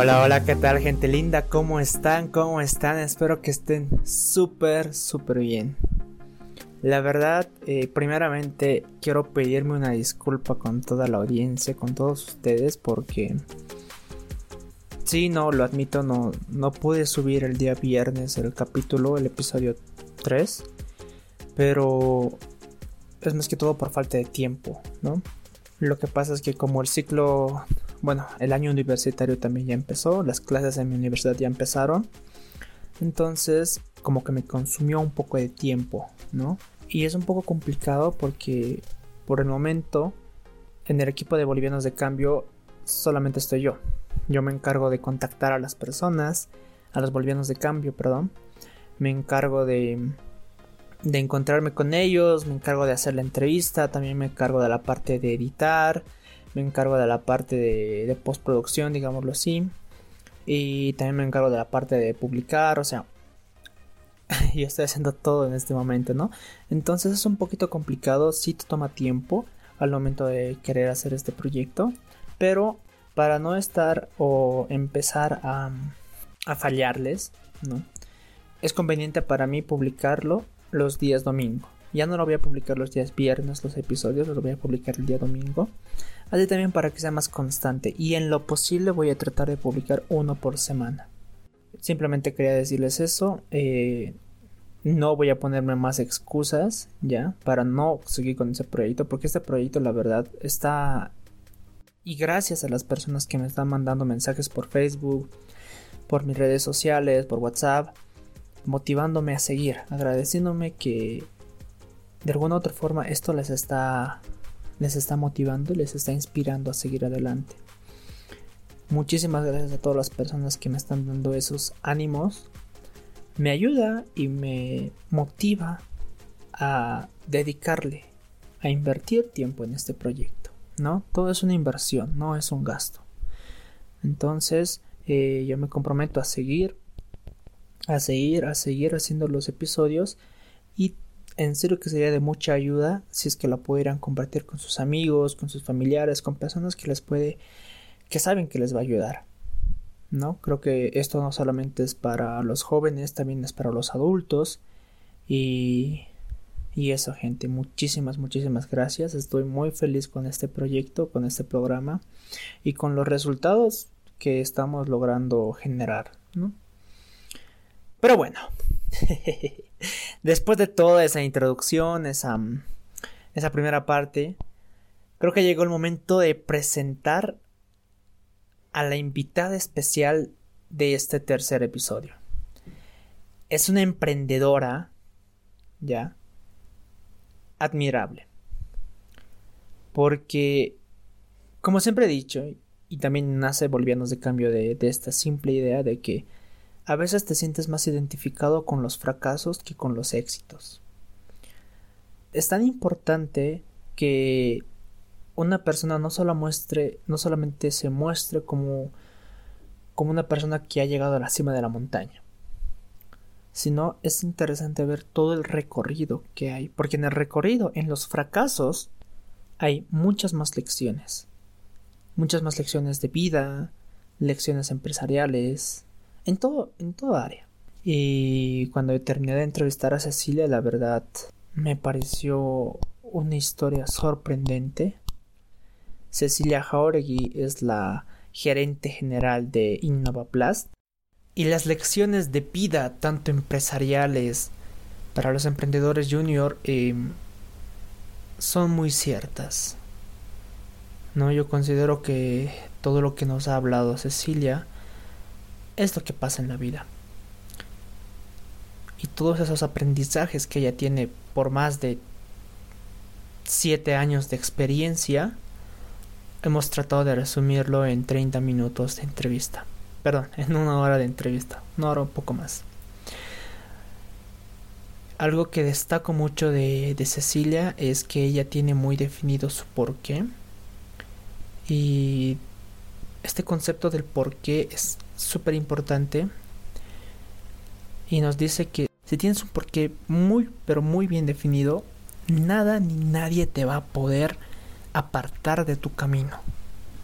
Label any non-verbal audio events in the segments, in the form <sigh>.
Hola, hola, ¿qué tal gente linda? ¿Cómo están? ¿Cómo están? Espero que estén súper, súper bien. La verdad, eh, primeramente quiero pedirme una disculpa con toda la audiencia, con todos ustedes, porque... Sí, no, lo admito, no, no pude subir el día viernes el capítulo, el episodio 3, pero es más que todo por falta de tiempo, ¿no? Lo que pasa es que como el ciclo bueno, el año universitario también ya empezó, las clases en mi universidad ya empezaron. Entonces, como que me consumió un poco de tiempo, ¿no? Y es un poco complicado porque por el momento en el equipo de bolivianos de cambio solamente estoy yo. Yo me encargo de contactar a las personas, a los bolivianos de cambio, perdón. Me encargo de de encontrarme con ellos, me encargo de hacer la entrevista, también me encargo de la parte de editar, me encargo de la parte de, postproducción, digámoslo así. Y también me encargo de la parte de publicar, o sea, <laughs> yo estoy haciendo todo en este momento, ¿no? Entonces es un poquito complicado, sí te toma tiempo al momento de querer hacer este proyecto, pero para no estar o empezar a, a fallarles, ¿no? Es conveniente para mí publicarlo los días domingo. Ya no lo voy a publicar los días viernes los episodios, los voy a publicar el día domingo. Así también para que sea más constante y en lo posible voy a tratar de publicar uno por semana. Simplemente quería decirles eso. Eh, no voy a ponerme más excusas ya para no seguir con ese proyecto porque este proyecto la verdad está y gracias a las personas que me están mandando mensajes por Facebook, por mis redes sociales, por WhatsApp, motivándome a seguir, agradeciéndome que de alguna u otra forma esto les está les está motivando les está inspirando a seguir adelante. Muchísimas gracias a todas las personas que me están dando esos ánimos. Me ayuda y me motiva a dedicarle, a invertir tiempo en este proyecto. ¿No? Todo es una inversión, no es un gasto. Entonces, eh, yo me comprometo a seguir, a seguir, a seguir haciendo los episodios y en serio que sería de mucha ayuda si es que la pudieran compartir con sus amigos, con sus familiares, con personas que les puede, que saben que les va a ayudar. ¿No? Creo que esto no solamente es para los jóvenes, también es para los adultos. Y, y eso, gente, muchísimas, muchísimas gracias. Estoy muy feliz con este proyecto, con este programa y con los resultados que estamos logrando generar, ¿no? Pero bueno, <laughs> Después de toda esa introducción, esa, esa primera parte, creo que llegó el momento de presentar a la invitada especial de este tercer episodio. Es una emprendedora, ya, admirable. Porque, como siempre he dicho, y también nace Bolivianos de Cambio de, de esta simple idea de que a veces te sientes más identificado con los fracasos que con los éxitos. Es tan importante que una persona no solo muestre, no solamente se muestre como, como una persona que ha llegado a la cima de la montaña, sino es interesante ver todo el recorrido que hay, porque en el recorrido, en los fracasos, hay muchas más lecciones, muchas más lecciones de vida, lecciones empresariales, en todo, en toda área. Y cuando terminé de entrevistar a Cecilia, la verdad me pareció una historia sorprendente. Cecilia Jauregui es la gerente general de InnovaPlast y las lecciones de vida, tanto empresariales para los emprendedores junior, em, son muy ciertas. No, yo considero que todo lo que nos ha hablado Cecilia es lo que pasa en la vida. Y todos esos aprendizajes que ella tiene por más de 7 años de experiencia, hemos tratado de resumirlo en 30 minutos de entrevista. Perdón, <laughs> en una hora de entrevista, una hora un poco más. Algo que destaco mucho de, de Cecilia es que ella tiene muy definido su porqué. Y este concepto del porqué es súper importante y nos dice que si tienes un porqué muy pero muy bien definido, nada ni nadie te va a poder apartar de tu camino.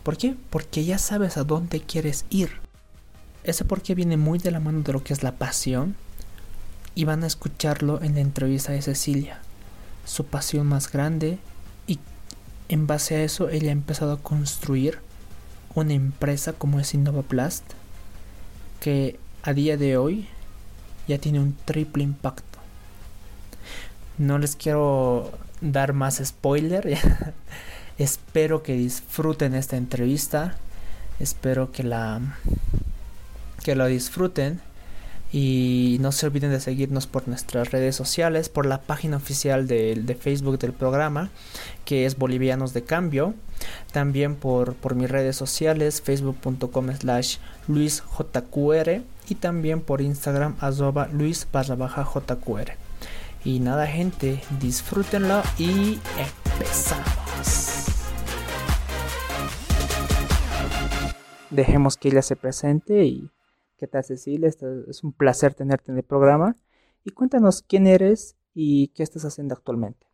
¿Por qué? Porque ya sabes a dónde quieres ir. ese por qué viene muy de la mano de lo que es la pasión y van a escucharlo en la entrevista de Cecilia, su pasión más grande y en base a eso ella ha empezado a construir una empresa como es Innovaplast que a día de hoy ya tiene un triple impacto. No les quiero dar más spoiler. <laughs> Espero que disfruten esta entrevista. Espero que la que lo disfruten y no se olviden de seguirnos por nuestras redes sociales, por la página oficial de, Facebook del programa, que es Bolivianos de Cambio. También por, por mis redes sociales, facebook.com slash luisjqr y también por Instagram, arroba luis jqr. Y nada gente, disfrútenlo y empezamos. Dejemos que ella se presente y ¿Qué tal Cecilia? Es un placer tenerte en el programa. Y cuéntanos quién eres y qué estás haciendo actualmente.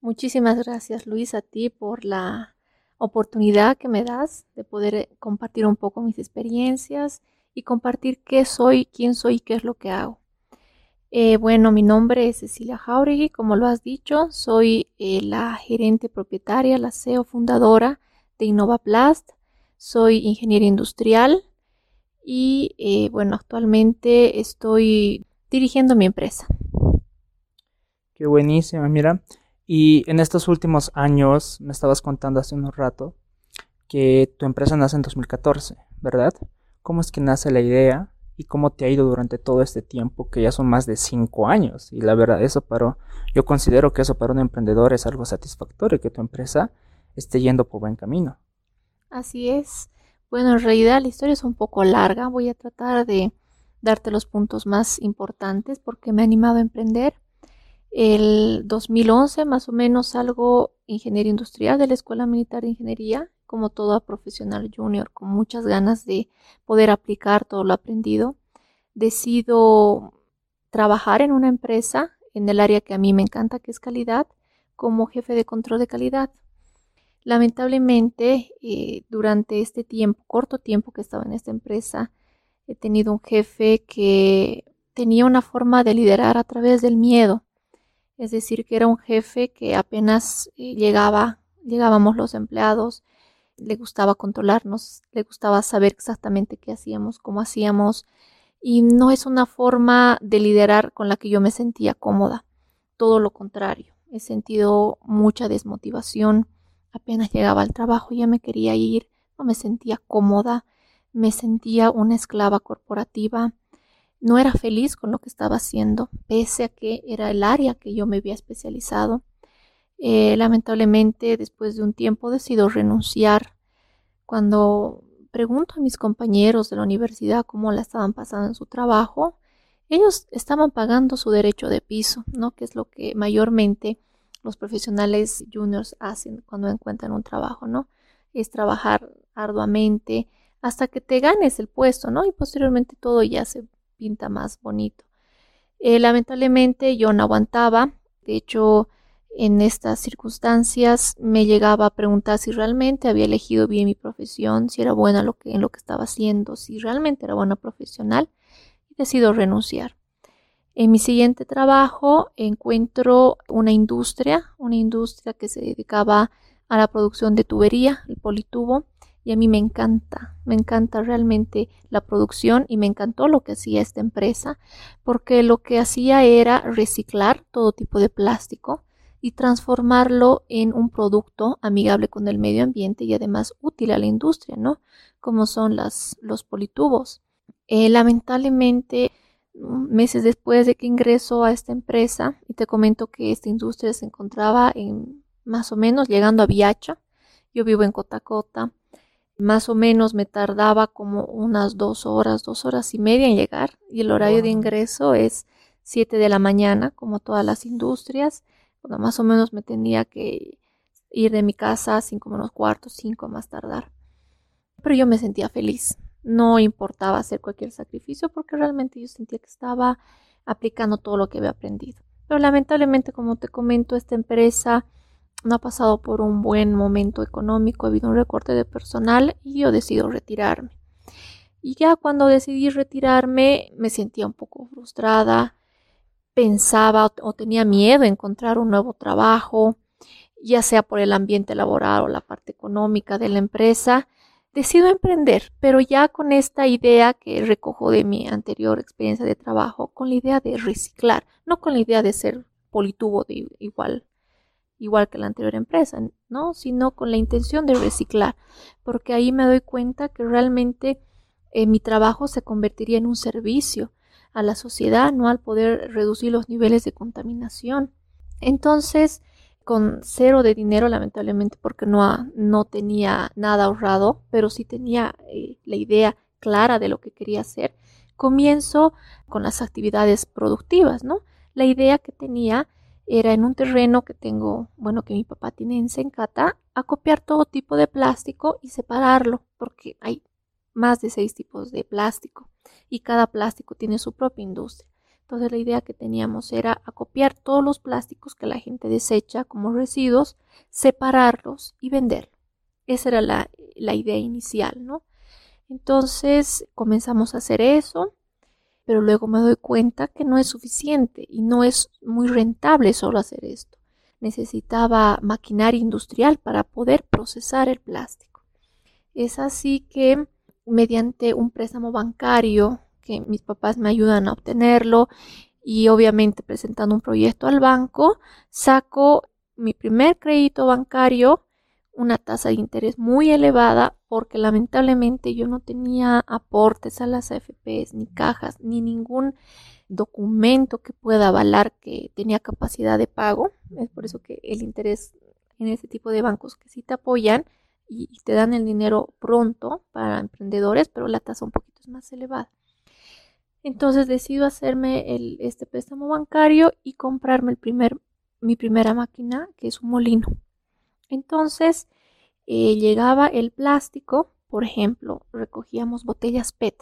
Muchísimas gracias Luis a ti por la oportunidad que me das de poder eh, compartir un poco mis experiencias y compartir qué soy, quién soy y qué es lo que hago. Eh, bueno, mi nombre es Cecilia Jauregui, como lo has dicho, soy eh, la gerente propietaria, la CEO fundadora de Innovaplast, soy ingeniera industrial, y eh, bueno, actualmente estoy dirigiendo mi empresa. Qué buenísima, mira. Y en estos últimos años, me estabas contando hace un rato que tu empresa nace en 2014, ¿verdad? ¿Cómo es que nace la idea y cómo te ha ido durante todo este tiempo, que ya son más de cinco años? Y la verdad, eso para, yo considero que eso para un emprendedor es algo satisfactorio, que tu empresa esté yendo por buen camino. Así es. Bueno, en realidad la historia es un poco larga. Voy a tratar de darte los puntos más importantes porque me ha animado a emprender. El 2011 más o menos salgo ingeniería industrial de la Escuela Militar de Ingeniería, como toda profesional junior, con muchas ganas de poder aplicar todo lo aprendido. Decido trabajar en una empresa en el área que a mí me encanta, que es calidad, como jefe de control de calidad. Lamentablemente, eh, durante este tiempo, corto tiempo que estaba en esta empresa, he tenido un jefe que tenía una forma de liderar a través del miedo. Es decir, que era un jefe que apenas eh, llegaba, llegábamos los empleados, le gustaba controlarnos, le gustaba saber exactamente qué hacíamos, cómo hacíamos, y no es una forma de liderar con la que yo me sentía cómoda. Todo lo contrario, he sentido mucha desmotivación, Apenas llegaba al trabajo ya me quería ir, no me sentía cómoda, me sentía una esclava corporativa, no era feliz con lo que estaba haciendo, pese a que era el área que yo me había especializado. Eh, lamentablemente, después de un tiempo decido renunciar. Cuando pregunto a mis compañeros de la universidad cómo la estaban pasando en su trabajo, ellos estaban pagando su derecho de piso, ¿no? Que es lo que mayormente los profesionales juniors hacen cuando encuentran un trabajo, ¿no? Es trabajar arduamente hasta que te ganes el puesto, ¿no? Y posteriormente todo ya se pinta más bonito. Eh, lamentablemente yo no aguantaba, de hecho en estas circunstancias me llegaba a preguntar si realmente había elegido bien mi profesión, si era buena lo que, en lo que estaba haciendo, si realmente era buena profesional y decido renunciar. En mi siguiente trabajo encuentro una industria, una industria que se dedicaba a la producción de tubería, el politubo, y a mí me encanta, me encanta realmente la producción y me encantó lo que hacía esta empresa, porque lo que hacía era reciclar todo tipo de plástico y transformarlo en un producto amigable con el medio ambiente y además útil a la industria, ¿no? Como son las, los politubos. Eh, lamentablemente, meses después de que ingreso a esta empresa y te comento que esta industria se encontraba en más o menos llegando a Viacha. Yo vivo en Cotacota. Más o menos me tardaba como unas dos horas, dos horas y media en llegar y el horario de ingreso es 7 de la mañana como todas las industrias. Bueno, más o menos me tenía que ir de mi casa a 5 menos cuarto, 5 más tardar. Pero yo me sentía feliz, no importaba hacer cualquier sacrificio porque realmente yo sentía que estaba aplicando todo lo que había aprendido. Pero lamentablemente, como te comento, esta empresa no ha pasado por un buen momento económico, ha habido un recorte de personal y yo decido retirarme. Y ya cuando decidí retirarme me sentía un poco frustrada, pensaba o tenía miedo a encontrar un nuevo trabajo, ya sea por el ambiente laboral o la parte económica de la empresa. Decido emprender, pero ya con esta idea que recojo de mi anterior experiencia de trabajo, con la idea de reciclar, no con la idea de ser politubo de igual igual que la anterior empresa, ¿no? Sino con la intención de reciclar, porque ahí me doy cuenta que realmente eh, mi trabajo se convertiría en un servicio a la sociedad, ¿no? Al poder reducir los niveles de contaminación. Entonces, con cero de dinero, lamentablemente, porque no, no tenía nada ahorrado, pero sí tenía eh, la idea clara de lo que quería hacer, comienzo con las actividades productivas, ¿no? La idea que tenía era en un terreno que tengo, bueno, que mi papá tiene en Sencata, acopiar todo tipo de plástico y separarlo, porque hay más de seis tipos de plástico y cada plástico tiene su propia industria. Entonces la idea que teníamos era acopiar todos los plásticos que la gente desecha como residuos, separarlos y venderlos. Esa era la, la idea inicial, ¿no? Entonces comenzamos a hacer eso pero luego me doy cuenta que no es suficiente y no es muy rentable solo hacer esto. Necesitaba maquinaria industrial para poder procesar el plástico. Es así que mediante un préstamo bancario que mis papás me ayudan a obtenerlo y obviamente presentando un proyecto al banco, saco mi primer crédito bancario una tasa de interés muy elevada porque lamentablemente yo no tenía aportes a las AFPs ni cajas ni ningún documento que pueda avalar que tenía capacidad de pago. Es por eso que el interés en ese tipo de bancos que sí te apoyan y, te dan el dinero pronto para emprendedores, pero la tasa un poquito es más elevada. Entonces decido hacerme el, este préstamo bancario y comprarme el primer, mi primera máquina, que es un molino. Entonces eh, llegaba el plástico, por ejemplo, recogíamos botellas PET.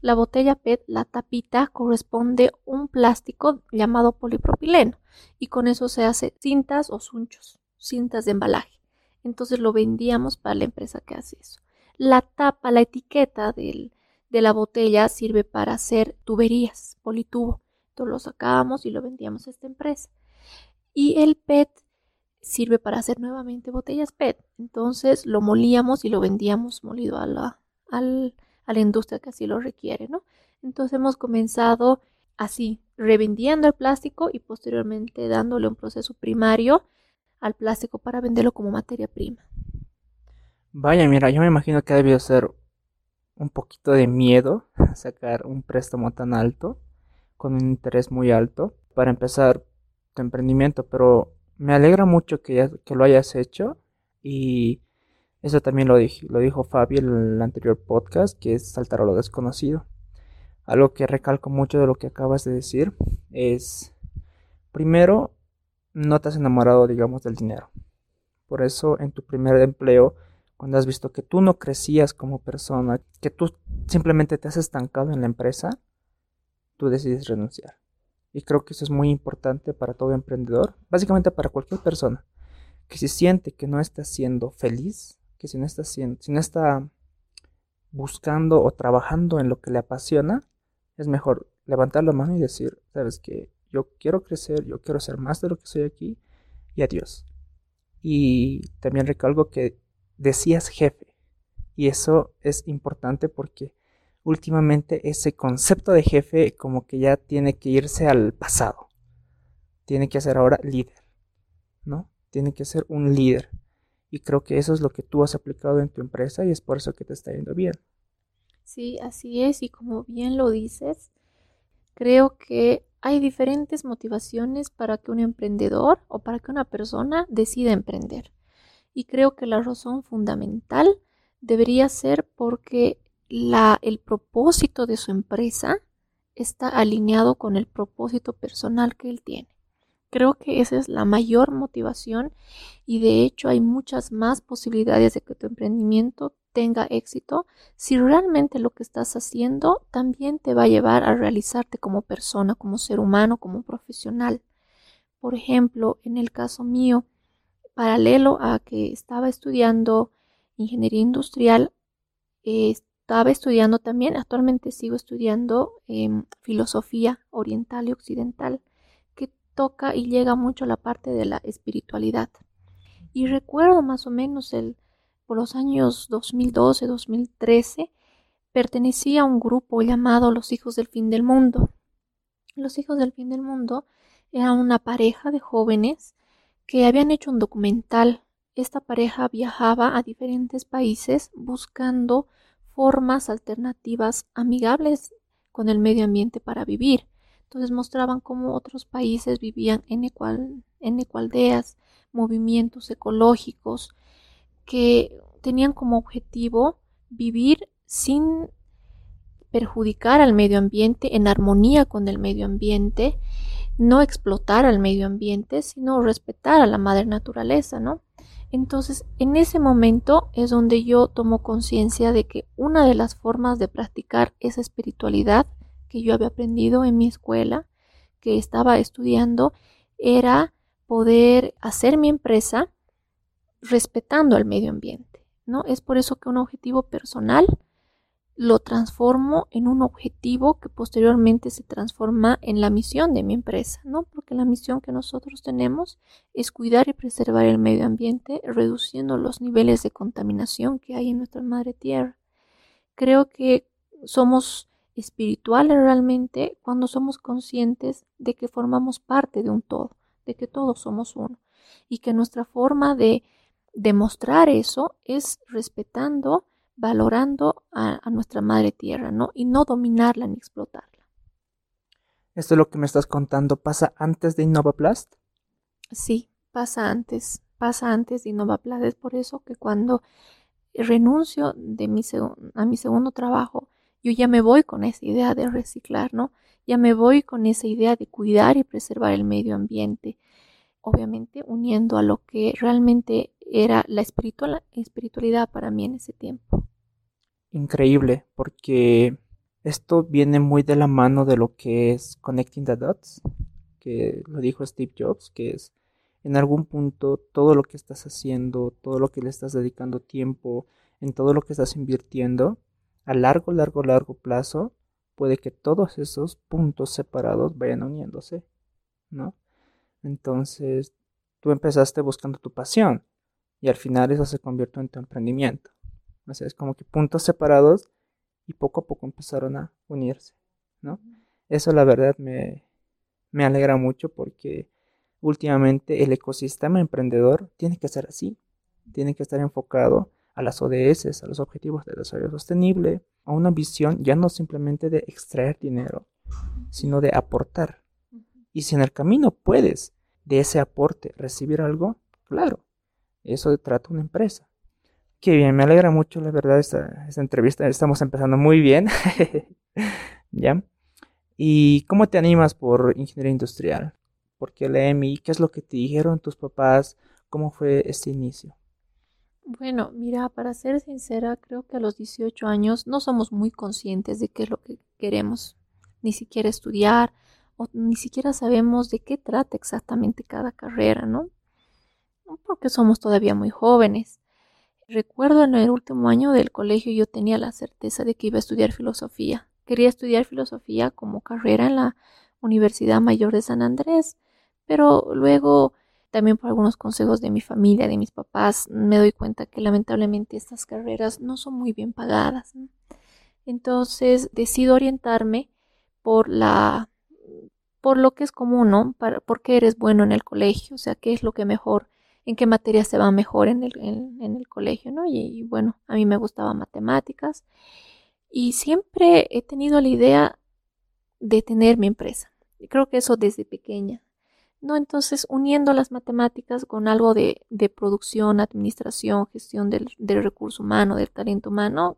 La botella PET, la tapita, corresponde a un plástico llamado polipropileno y con eso se hace cintas o sunchos, cintas de embalaje. Entonces lo vendíamos para la empresa que hace eso. La tapa, la etiqueta de la botella sirve para hacer tuberías, politubo. Entonces lo sacábamos y lo vendíamos a esta empresa. Y el PET sirve para hacer nuevamente botellas PET. Entonces lo molíamos y lo vendíamos molido a la, a la industria que así lo requiere, ¿no? Entonces hemos comenzado así, revendiendo el plástico y posteriormente dándole un proceso primario al plástico para venderlo como materia prima. Vaya, mira, yo me imagino que debió ser un poquito de miedo sacar un préstamo tan alto, con un interés muy alto, para empezar tu emprendimiento, pero me alegra mucho que, que lo hayas hecho y eso también lo, dije, lo dijo Fabi en el anterior podcast, que es saltar a lo desconocido. Algo que recalco mucho de lo que acabas de decir es, primero, no te has enamorado, digamos, del dinero. Por eso en tu primer empleo, cuando has visto que tú no crecías como persona, que tú simplemente te has estancado en la empresa, tú decides renunciar. Y creo que eso es muy importante para todo emprendedor, básicamente para cualquier persona, que si siente que no está siendo feliz, que si no está, siendo, si no está buscando o trabajando en lo que le apasiona, es mejor levantar la mano y decir, sabes que yo quiero crecer, yo quiero ser más de lo que soy aquí y adiós. Y también recalco que decías jefe. Y eso es importante porque últimamente ese concepto de jefe como que ya tiene que irse al pasado. Tiene que ser ahora líder, ¿no? Tiene que ser un líder. Y creo que eso es lo que tú has aplicado en tu empresa y es por eso que te está yendo bien. Sí, así es. Y como bien lo dices, creo que hay diferentes motivaciones para que un emprendedor o para que una persona decida emprender. Y creo que la razón fundamental debería ser porque el propósito de su empresa está alineado con el propósito personal que él tiene. Creo que esa es la mayor motivación y de hecho hay muchas más posibilidades de que tu emprendimiento tenga éxito si realmente lo que estás haciendo también te va a llevar a realizarte como persona, como ser humano, como profesional. Por ejemplo, en el caso mío, paralelo a que estaba estudiando ingeniería industrial, estaba estudiando también, actualmente sigo estudiando em, filosofía oriental y occidental, que toca y llega mucho a la parte de la espiritualidad. Y recuerdo más o menos el, por los años 2012, 2013, pertenecía a un grupo llamado Los Hijos del Fin del Mundo. Los Hijos del Fin del Mundo eran una pareja de jóvenes que habían hecho un documental. Esta pareja viajaba a diferentes países buscando formas alternativas amigables con el medio ambiente para vivir. Entonces mostraban cómo otros países vivían en, ecualdeas, movimientos ecológicos que tenían como objetivo vivir sin perjudicar al medio ambiente, en armonía con el medio ambiente, no explotar al medio ambiente, sino respetar a la madre naturaleza, ¿no? Entonces, en ese momento es donde yo tomo conciencia de que una de las formas de practicar esa espiritualidad que yo había aprendido en mi escuela, que estaba estudiando, era poder hacer mi empresa respetando al medio ambiente, ¿no? Es por eso que un objetivo personal lo transformo en un objetivo que posteriormente se transforma en la misión de mi empresa, ¿no? Porque la misión que nosotros tenemos es cuidar y preservar el medio ambiente, reduciendo los niveles de contaminación que hay en nuestra madre tierra. Creo que somos espirituales realmente cuando somos conscientes de que formamos parte de un todo, de que todos somos uno y que nuestra forma de demostrar eso es respetando valorando a, nuestra madre tierra, ¿no? Y no dominarla ni explotarla. ¿Esto es lo que me estás contando pasa antes de Innovaplast? Sí, pasa antes, pasa antes de Innovaplast. Es por eso que cuando renuncio de mi a mi segundo trabajo, yo ya me voy con esa idea de reciclar, ¿no? Ya me voy con esa idea de cuidar y preservar el medio ambiente, obviamente uniendo a lo que realmente era la espiritualidad para mí en ese tiempo. Increíble, porque esto viene muy de la mano de lo que es Connecting the Dots, que lo dijo Steve Jobs, que es en algún punto todo lo que estás haciendo, todo lo que le estás dedicando tiempo, en todo lo que estás invirtiendo, a largo, largo, largo plazo, puede que todos esos puntos separados vayan uniéndose, ¿no? Entonces, tú empezaste buscando tu pasión y al final eso se convirtió en tu emprendimiento. O sea, es como que puntos separados y poco a poco empezaron a unirse, ¿no? Eso la verdad me, me alegra mucho porque últimamente el ecosistema emprendedor tiene que ser así, tiene que estar enfocado a las ODS, a los Objetivos de Desarrollo Sostenible, a una visión ya no simplemente de extraer dinero, sino de aportar. Y si en el camino puedes de ese aporte recibir algo, claro, eso trata una empresa. Qué bien, me alegra mucho, la verdad, esta, esta entrevista. Estamos empezando muy bien. <laughs> ¿Ya? ¿Y cómo te animas por ingeniería industrial? ¿Por qué la EMI? ¿Qué es lo que te dijeron tus papás? ¿Cómo fue este inicio? Bueno, mira, para ser sincera, creo que a los 18 años no somos muy conscientes de qué es lo que queremos, ni siquiera estudiar, o ni siquiera sabemos de qué trata exactamente cada carrera, ¿no? Porque somos todavía muy jóvenes. Recuerdo en el último año del colegio yo tenía la certeza de que iba a estudiar filosofía. Quería estudiar filosofía como carrera en la Universidad Mayor de San Andrés, pero luego también por algunos consejos de mi familia, de mis papás, me doy cuenta que lamentablemente estas carreras no son muy bien pagadas. Entonces decido orientarme por la por lo que es común, ¿no? Para, por qué eres bueno en el colegio, o sea, qué es lo que mejor, en qué materia se va mejor en el, en, el colegio, ¿no? Y, bueno, a mí me gustaba matemáticas y siempre he tenido la idea de tener mi empresa. Y creo que eso desde pequeña, ¿no? Entonces, uniendo las matemáticas con algo de, de producción, administración, gestión del, del recurso humano, del talento humano,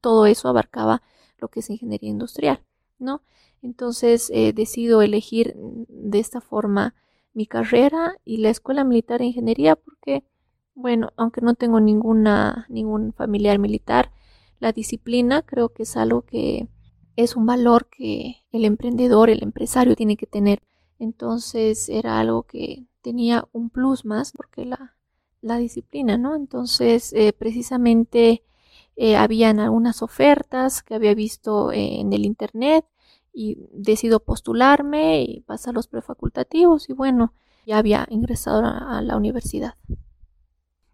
todo eso abarcaba lo que es ingeniería industrial, ¿no? Entonces eh, decido elegir de esta forma mi carrera y la Escuela Militar de Ingeniería porque, bueno, aunque no tengo ninguna, ningún familiar militar, la disciplina creo que es algo que es un valor que el emprendedor, el empresario tiene que tener. Entonces era algo que tenía un plus más porque la, la disciplina, ¿no? Entonces, eh, precisamente eh, habían algunas ofertas que había visto en el internet y decido postularme y pasar los prefacultativos y bueno, ya había ingresado a la universidad.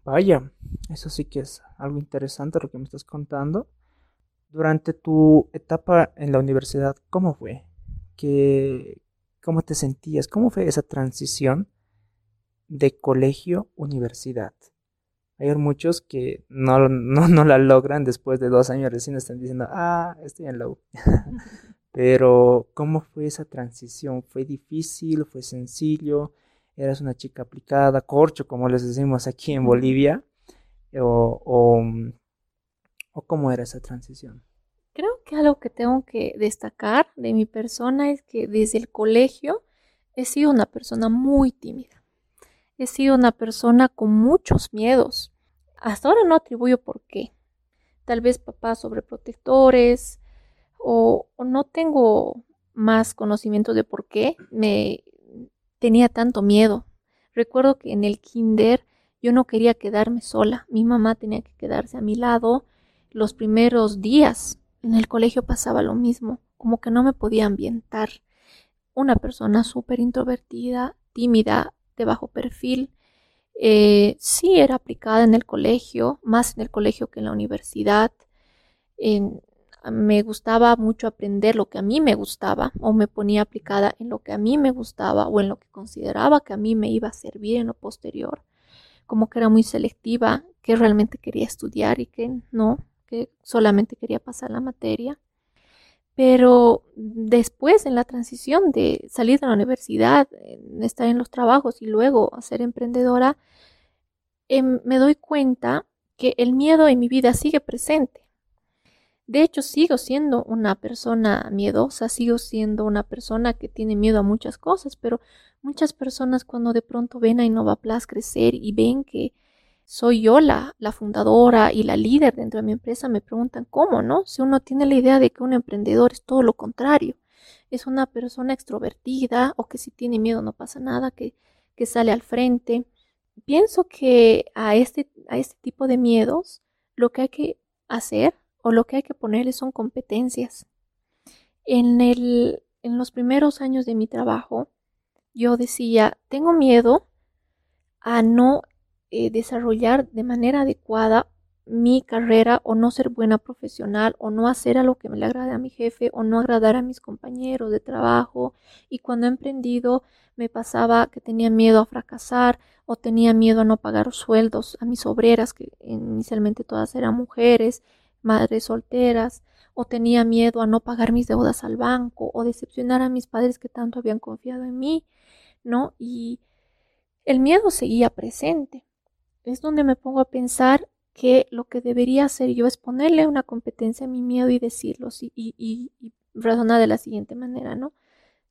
Vaya, eso sí que es algo interesante lo que me estás contando. Durante tu etapa en la universidad, ¿cómo fue? ¿Qué, ¿Cómo te sentías? ¿Cómo fue esa transición de colegio universidad? Hay muchos que no, no, la logran después de dos años recién están diciendo, ah, estoy en la U. <laughs> Pero, ¿cómo fue esa transición? ¿Fue difícil? ¿Fue sencillo? ¿Eras una chica aplicada, corcho, como les decimos aquí en Bolivia? ¿O, o, o cómo era esa transición? Creo que algo que tengo que destacar de mi persona es que desde el colegio he sido una persona muy tímida he sido una persona con muchos miedos. Hasta ahora no atribuyo por qué. Tal vez papás sobreprotectores o, no tengo más conocimiento de por qué me tenía tanto miedo. Recuerdo que en el kinder yo no quería quedarme sola. Mi mamá tenía que quedarse a mi lado. Los primeros días en el colegio pasaba lo mismo, como que no me podía ambientar. Una persona súper introvertida, tímida, de bajo perfil. Eh, sí era aplicada en el colegio, más en el colegio que en la universidad. Me gustaba mucho aprender lo que a mí me gustaba o me ponía aplicada en lo que a mí me gustaba o en lo que consideraba que a mí me iba a servir en lo posterior. Como que era muy selectiva, que realmente quería estudiar y que no, que solamente quería pasar la materia. Pero después, en la transición de salir de la universidad, estar en los trabajos y luego ser emprendedora, em, me doy cuenta que el miedo en mi vida sigue presente. De hecho, sigo siendo una persona miedosa, sigo siendo una persona que tiene miedo a muchas cosas, pero muchas personas cuando de pronto ven a InnovaPlus crecer y ven que soy yo la, la, fundadora y la líder dentro de mi empresa, me preguntan cómo, ¿no? Si uno tiene la idea de que un emprendedor es todo lo contrario, es una persona extrovertida o que si tiene miedo no pasa nada, que, que sale al frente. Pienso que a este, a este tipo de miedos lo que hay que hacer o lo que hay que ponerle son competencias. En, el, en los primeros años de mi trabajo, yo decía, tengo miedo a no eh, desarrollar de manera adecuada mi carrera o no ser buena profesional o no hacer a lo que me le agrade a mi jefe o no agradar a mis compañeros de trabajo y cuando he emprendido me pasaba que tenía miedo a fracasar o tenía miedo a no pagar sueldos a mis obreras que inicialmente todas eran mujeres madres solteras o tenía miedo a no pagar mis deudas al banco o decepcionar a mis padres que tanto habían confiado en mí no y el miedo seguía presente es donde me pongo a pensar que lo que debería hacer yo es ponerle una competencia a mi miedo y decirlo y, y, y razonar de la siguiente manera, ¿no?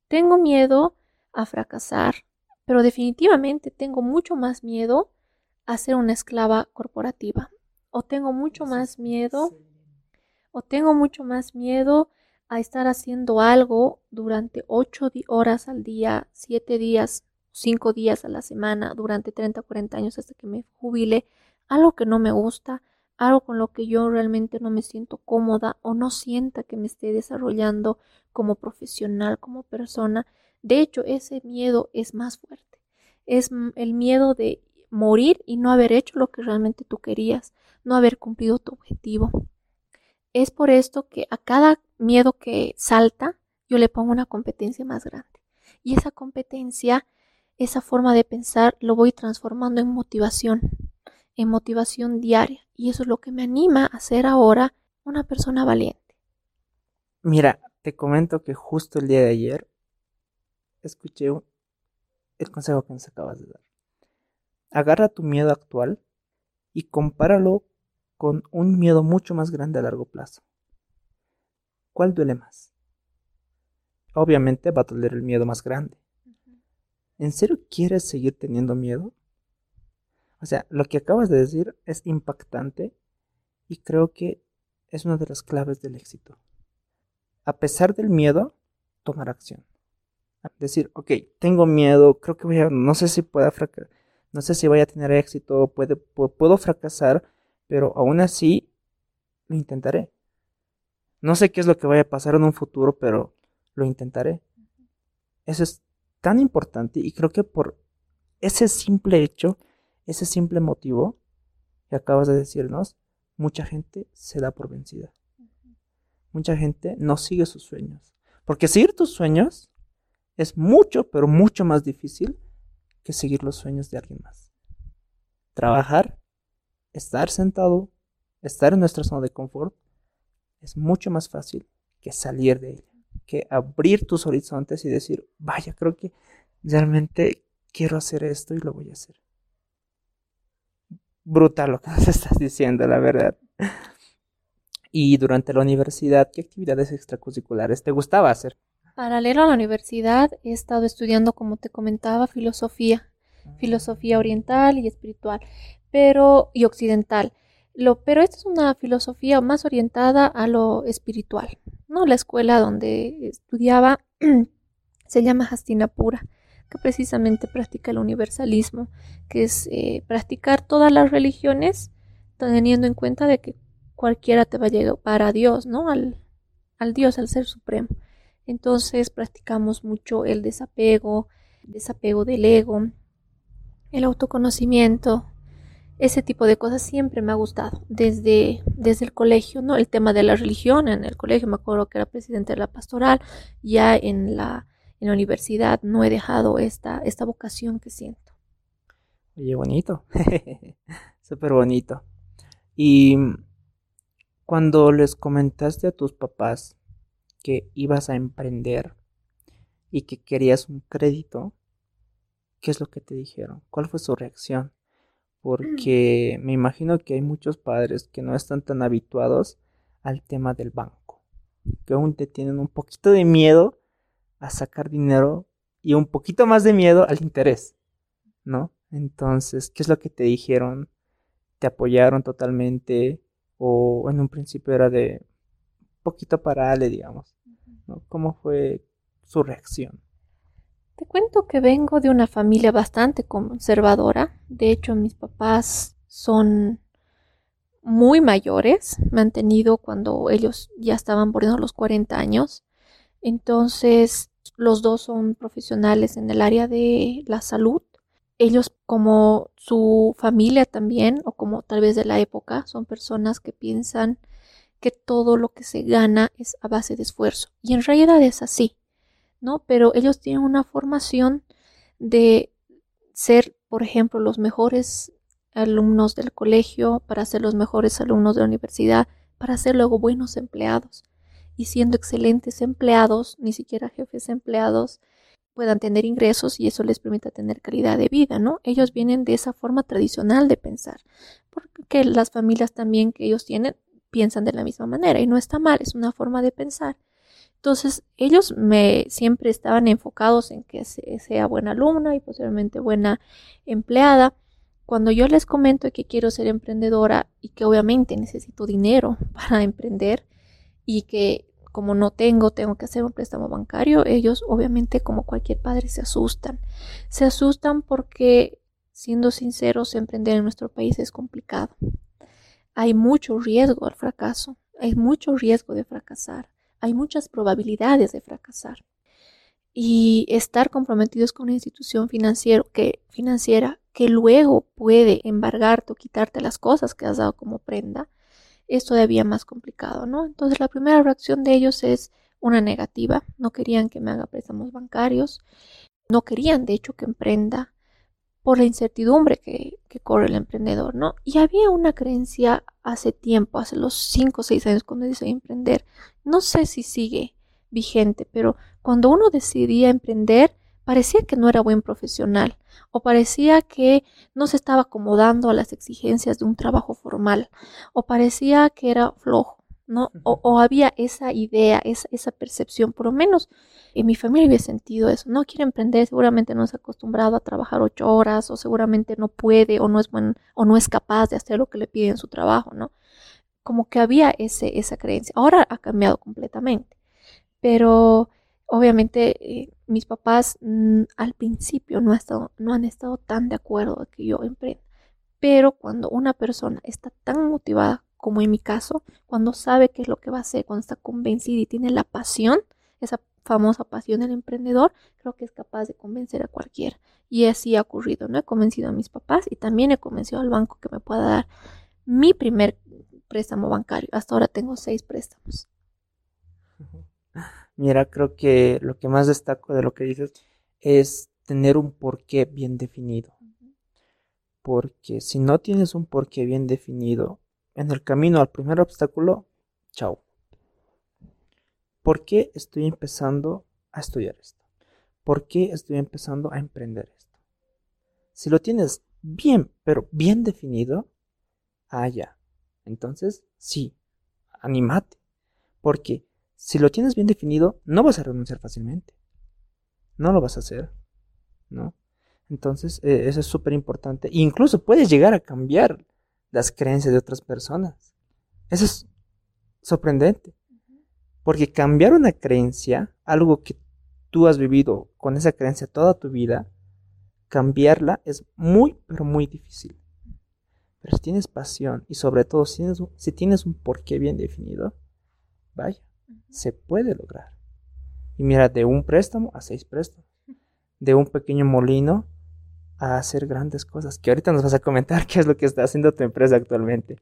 Tengo miedo a fracasar, pero definitivamente tengo mucho más miedo a ser una esclava corporativa. O tengo mucho más miedo, o tengo mucho más miedo a estar haciendo algo durante ocho horas al día, siete días cinco días a la semana durante 30 o 40 años hasta que me jubile, algo que no me gusta, algo con lo que yo realmente no me siento cómoda o no sienta que me esté desarrollando como profesional, como persona. De hecho, ese miedo es más fuerte. Es el miedo de morir y no haber hecho lo que realmente tú querías, no haber cumplido tu objetivo. Es por esto que a cada miedo que salta, yo le pongo una competencia más grande. Y esa competencia esa forma de pensar lo voy transformando en motivación, en motivación diaria. Y eso es lo que me anima a ser ahora una persona valiente. Mira, te comento que justo el día de ayer escuché el consejo que nos acabas de dar. Agarra tu miedo actual y compáralo con un miedo mucho más grande a largo plazo. ¿Cuál duele más? Obviamente va a doler el miedo más grande. ¿En serio quieres seguir teniendo miedo? O sea, lo que acabas de decir es impactante y creo que es una de las claves del éxito. A pesar del miedo, tomar acción. Decir, ok, tengo miedo, creo que voy a, no sé si pueda fracasar, no sé si voy a tener éxito, puede, puedo fracasar, pero aún así lo intentaré. No sé qué es lo que vaya a pasar en un futuro, pero lo intentaré. Eso es tan importante y creo que por ese simple hecho, ese simple motivo que acabas de decirnos, mucha gente se da por vencida. Mucha gente no sigue sus sueños. Porque seguir tus sueños es mucho, pero mucho más difícil que seguir los sueños de alguien más. Trabajar, estar sentado, estar en nuestra zona de confort, es mucho más fácil que salir de ella, que abrir tus horizontes y decir, vaya, creo que realmente quiero hacer esto y lo voy a hacer. Brutal lo que <laughs> nos estás diciendo, la verdad. Y durante la universidad, ¿qué actividades extracurriculares te gustaba hacer? Paralelo a la universidad, he estado estudiando, como te comentaba, filosofía, filosofía oriental y espiritual, pero y occidental. Lo, pero esta es una filosofía más orientada a lo espiritual. ¿no? La escuela donde estudiaba <clears throat> se llama Hastinapura, que precisamente practica el universalismo, que es eh, practicar todas las religiones teniendo en cuenta de que cualquiera te va a llegar a Dios, ¿no? Al, al Dios, al Ser Supremo. Entonces practicamos mucho el desapego, desapego del ego, el autoconocimiento, ese tipo de cosas siempre me ha gustado desde, desde el colegio, ¿no? El tema de la religión en el colegio, me acuerdo que era presidente de la pastoral, ya en la, en la universidad no he dejado esta, esta vocación que siento. Oye, bonito, <laughs> súper bonito. Y cuando les comentaste a tus papás que ibas a emprender y que querías un crédito, ¿qué es lo que te dijeron? ¿Cuál fue su reacción? porque <clears throat> me imagino que hay muchos padres que no están tan habituados al tema del banco, que aún te tienen un poquito de miedo a sacar dinero y un poquito más de miedo al interés, ¿no? Entonces, ¿qué es lo que te dijeron? ¿Te apoyaron totalmente? ¿O en un principio era de poquito parale, digamos? ¿Cómo fue su reacción? Te cuento que vengo de una familia bastante conservadora. De hecho, mis papás son muy mayores. Me han tenido cuando ellos ya estaban por los 40 años. Entonces, los dos son profesionales en el área de la salud. Ellos, como su familia también, o como tal vez de la época, son personas que piensan que todo lo que se gana es a base de esfuerzo. Y en realidad es así. ¿no? Pero ellos tienen una formación de ser, por ejemplo, los mejores alumnos del colegio, para ser los mejores alumnos de la universidad, para ser luego buenos empleados. Y siendo excelentes empleados, ni siquiera jefes empleados, puedan tener ingresos y eso les permita tener calidad de vida, ¿no? Ellos vienen de esa forma tradicional de pensar, porque las familias también que ellos tienen piensan de la misma manera y no está mal, es una forma de pensar. Entonces, ellos me siempre estaban enfocados en que sea buena alumna y posiblemente buena empleada. Cuando yo les comento que quiero ser emprendedora y que obviamente necesito dinero <laughs> para emprender y que como no tengo, tengo que hacer un préstamo bancario, ellos obviamente como cualquier padre se asustan. Se asustan porque, siendo sinceros, emprender en nuestro país es complicado. Hay mucho riesgo al fracaso, hay mucho riesgo de fracasar hay muchas probabilidades de fracasar. Y estar comprometidos con una institución financiera que, financiera que luego puede embargarte o quitarte las cosas que has dado como prenda, es todavía más complicado, ¿no? Entonces la primera reacción de ellos es una negativa. No querían que me haga préstamos bancarios. No querían, de hecho, que emprenda por la incertidumbre que, corre el emprendedor, ¿no? Y había una creencia hace tiempo, hace los 5 o 6 años cuando decidí emprender, no sé si sigue vigente, pero cuando uno decidía emprender, parecía que no era buen profesional o parecía que no se estaba acomodando a las exigencias de un trabajo formal o parecía que era flojo. ¿No? O, había esa idea, esa, esa, percepción, por lo menos en mi familia había sentido eso, no quiere emprender, seguramente no es acostumbrado a trabajar ocho horas, o seguramente no puede, o no es buen, o no es capaz de hacer lo que le piden en su trabajo, ¿no? Como que había ese, esa creencia. Ahora ha cambiado completamente. Pero obviamente eh, mis papás mm, al principio no, estado, no han estado tan de acuerdo de que yo emprenda. Pero cuando una persona está tan motivada como en mi caso, cuando sabe qué es lo que va a hacer, cuando está convencida y tiene la pasión, esa famosa pasión del emprendedor, creo que es capaz de convencer a cualquiera. Y así ha ocurrido, ¿no? He convencido a mis papás y también he convencido al banco que me pueda dar mi primer préstamo bancario. Hasta ahora tengo seis préstamos. <laughs> Mira, creo que lo que más destaco de lo que dices es tener un porqué bien definido. Porque si no tienes un porqué bien definido, en el camino al primer obstáculo, chao. ¿Por qué estoy empezando a estudiar esto? ¿Por qué estoy empezando a emprender esto? Si lo tienes bien, pero bien definido, ah, ya. Entonces, sí, anímate. Porque si lo tienes bien definido, no vas a renunciar fácilmente. No lo vas a hacer. ¿No? Entonces, eh, eso es súper importante. Incluso puedes llegar a cambiar las creencias de otras personas. Eso es sorprendente. Porque cambiar una creencia, algo que tú has vivido con esa creencia toda tu vida, cambiarla es muy, pero muy difícil. Pero si tienes pasión y sobre todo si tienes, si tienes un porqué bien definido, vaya, se puede lograr. Y mira, de un préstamo a seis préstamos. De un pequeño molino a hacer grandes cosas. Que ahorita nos vas a comentar <laughs> qué es lo que está haciendo tu empresa actualmente.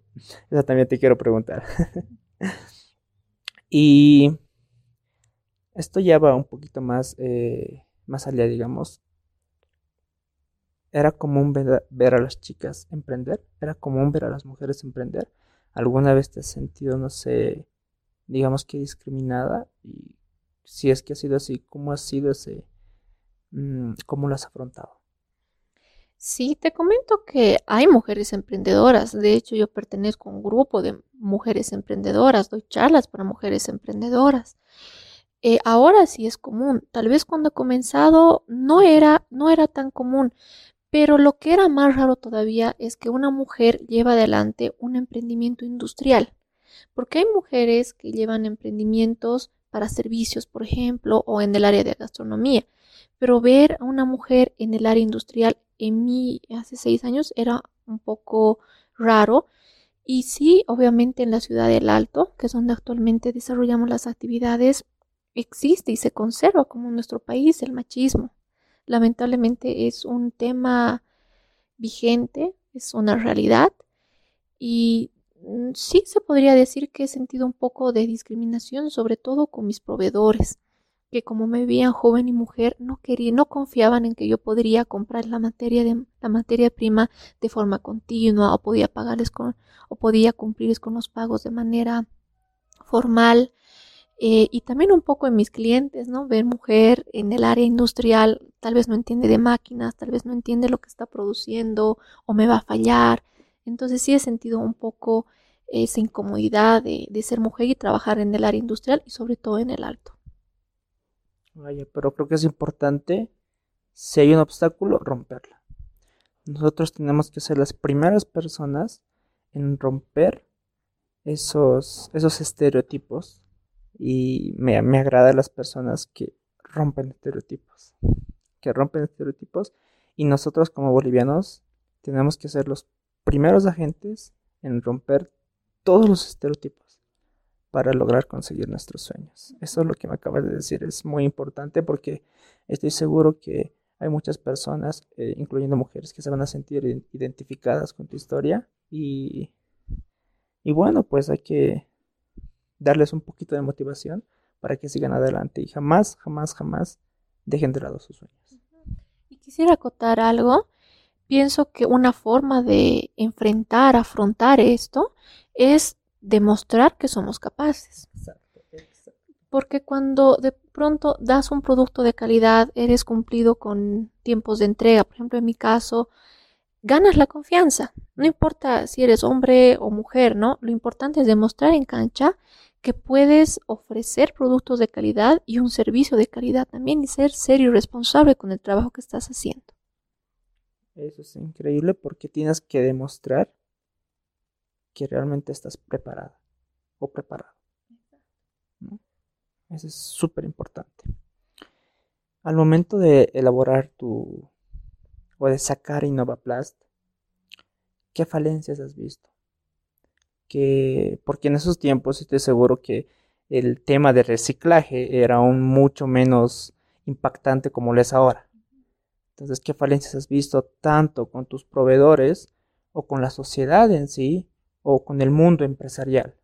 Eso también te quiero preguntar. <laughs> y esto ya va un poquito más, eh, más allá, digamos. Era común ver, a las chicas emprender. Era común ver a las mujeres emprender. ¿Alguna vez te has sentido, no sé, digamos que discriminada? Y si es que ha sido así, ¿cómo ha sido ese, mm, cómo lo has afrontado? Sí, te comento que hay mujeres emprendedoras. De hecho, yo pertenezco a un grupo de mujeres emprendedoras, doy charlas para mujeres emprendedoras. Eh, ahora sí es común. Tal vez cuando he comenzado no era, no era tan común, pero lo que era más raro todavía es que una mujer lleva adelante un emprendimiento industrial. Porque hay mujeres que llevan emprendimientos para servicios, por ejemplo, o en el área de gastronomía. Pero ver a una mujer en el área industrial en mí hace seis años era un poco raro. Y sí, obviamente en la ciudad del Alto, que es donde actualmente desarrollamos las actividades, existe y se conserva como en nuestro país el machismo. Lamentablemente es un tema vigente, es una realidad y mm, sí se podría decir que he sentido un poco de discriminación, sobre todo con mis proveedores que como me veían joven y mujer no querían, no confiaban en que yo podría comprar la materia de la materia prima de forma continua o podía pagarles con o podía cumplirles con los pagos de manera formal eh, y también un poco en mis clientes, ¿no? Ver mujer en el área industrial, tal vez no entiende de máquinas, tal vez no entiende lo que está produciendo o me va a fallar. Entonces sí he sentido un poco esa incomodidad de, de ser mujer y trabajar en el área industrial y sobre todo en el alto. Vaya, pero creo que es importante, si hay un obstáculo, romperla. Nosotros tenemos que ser las primeras personas en romper esos, esos estereotipos. Y me, me agrada las personas que rompen estereotipos. Que rompen estereotipos. Y nosotros como bolivianos tenemos que ser los primeros agentes en romper todos los estereotipos para lograr conseguir nuestros sueños. Eso es lo que me acabas de decir, es muy importante porque estoy seguro que hay muchas personas, eh, incluyendo mujeres, que se van a sentir identificadas con tu historia y, y bueno, pues hay que darles un poquito de motivación para que sigan adelante y jamás, jamás, jamás dejen de lado sus sueños. Y quisiera acotar algo. Pienso que una forma de enfrentar, afrontar esto es demostrar que somos capaces. Porque cuando de pronto das un producto de calidad, eres cumplido con tiempos de entrega, por ejemplo, en mi caso, ganas la confianza. No importa si eres hombre o mujer, ¿no? Lo importante es demostrar en cancha que puedes ofrecer productos de calidad y un servicio de calidad también y ser serio y responsable con el trabajo que estás haciendo. Eso es increíble porque tienes que demostrar que realmente estás preparada o preparado. Eso es súper importante. Al momento de elaborar tu o de sacar InnovaPlast, ¿qué falencias has visto? que, porque en esos tiempos estoy seguro que el tema de reciclaje era aún mucho menos impactante como lo es ahora. Entonces, ¿qué falencias has visto tanto con tus proveedores o con la sociedad en sí o con el mundo empresarial?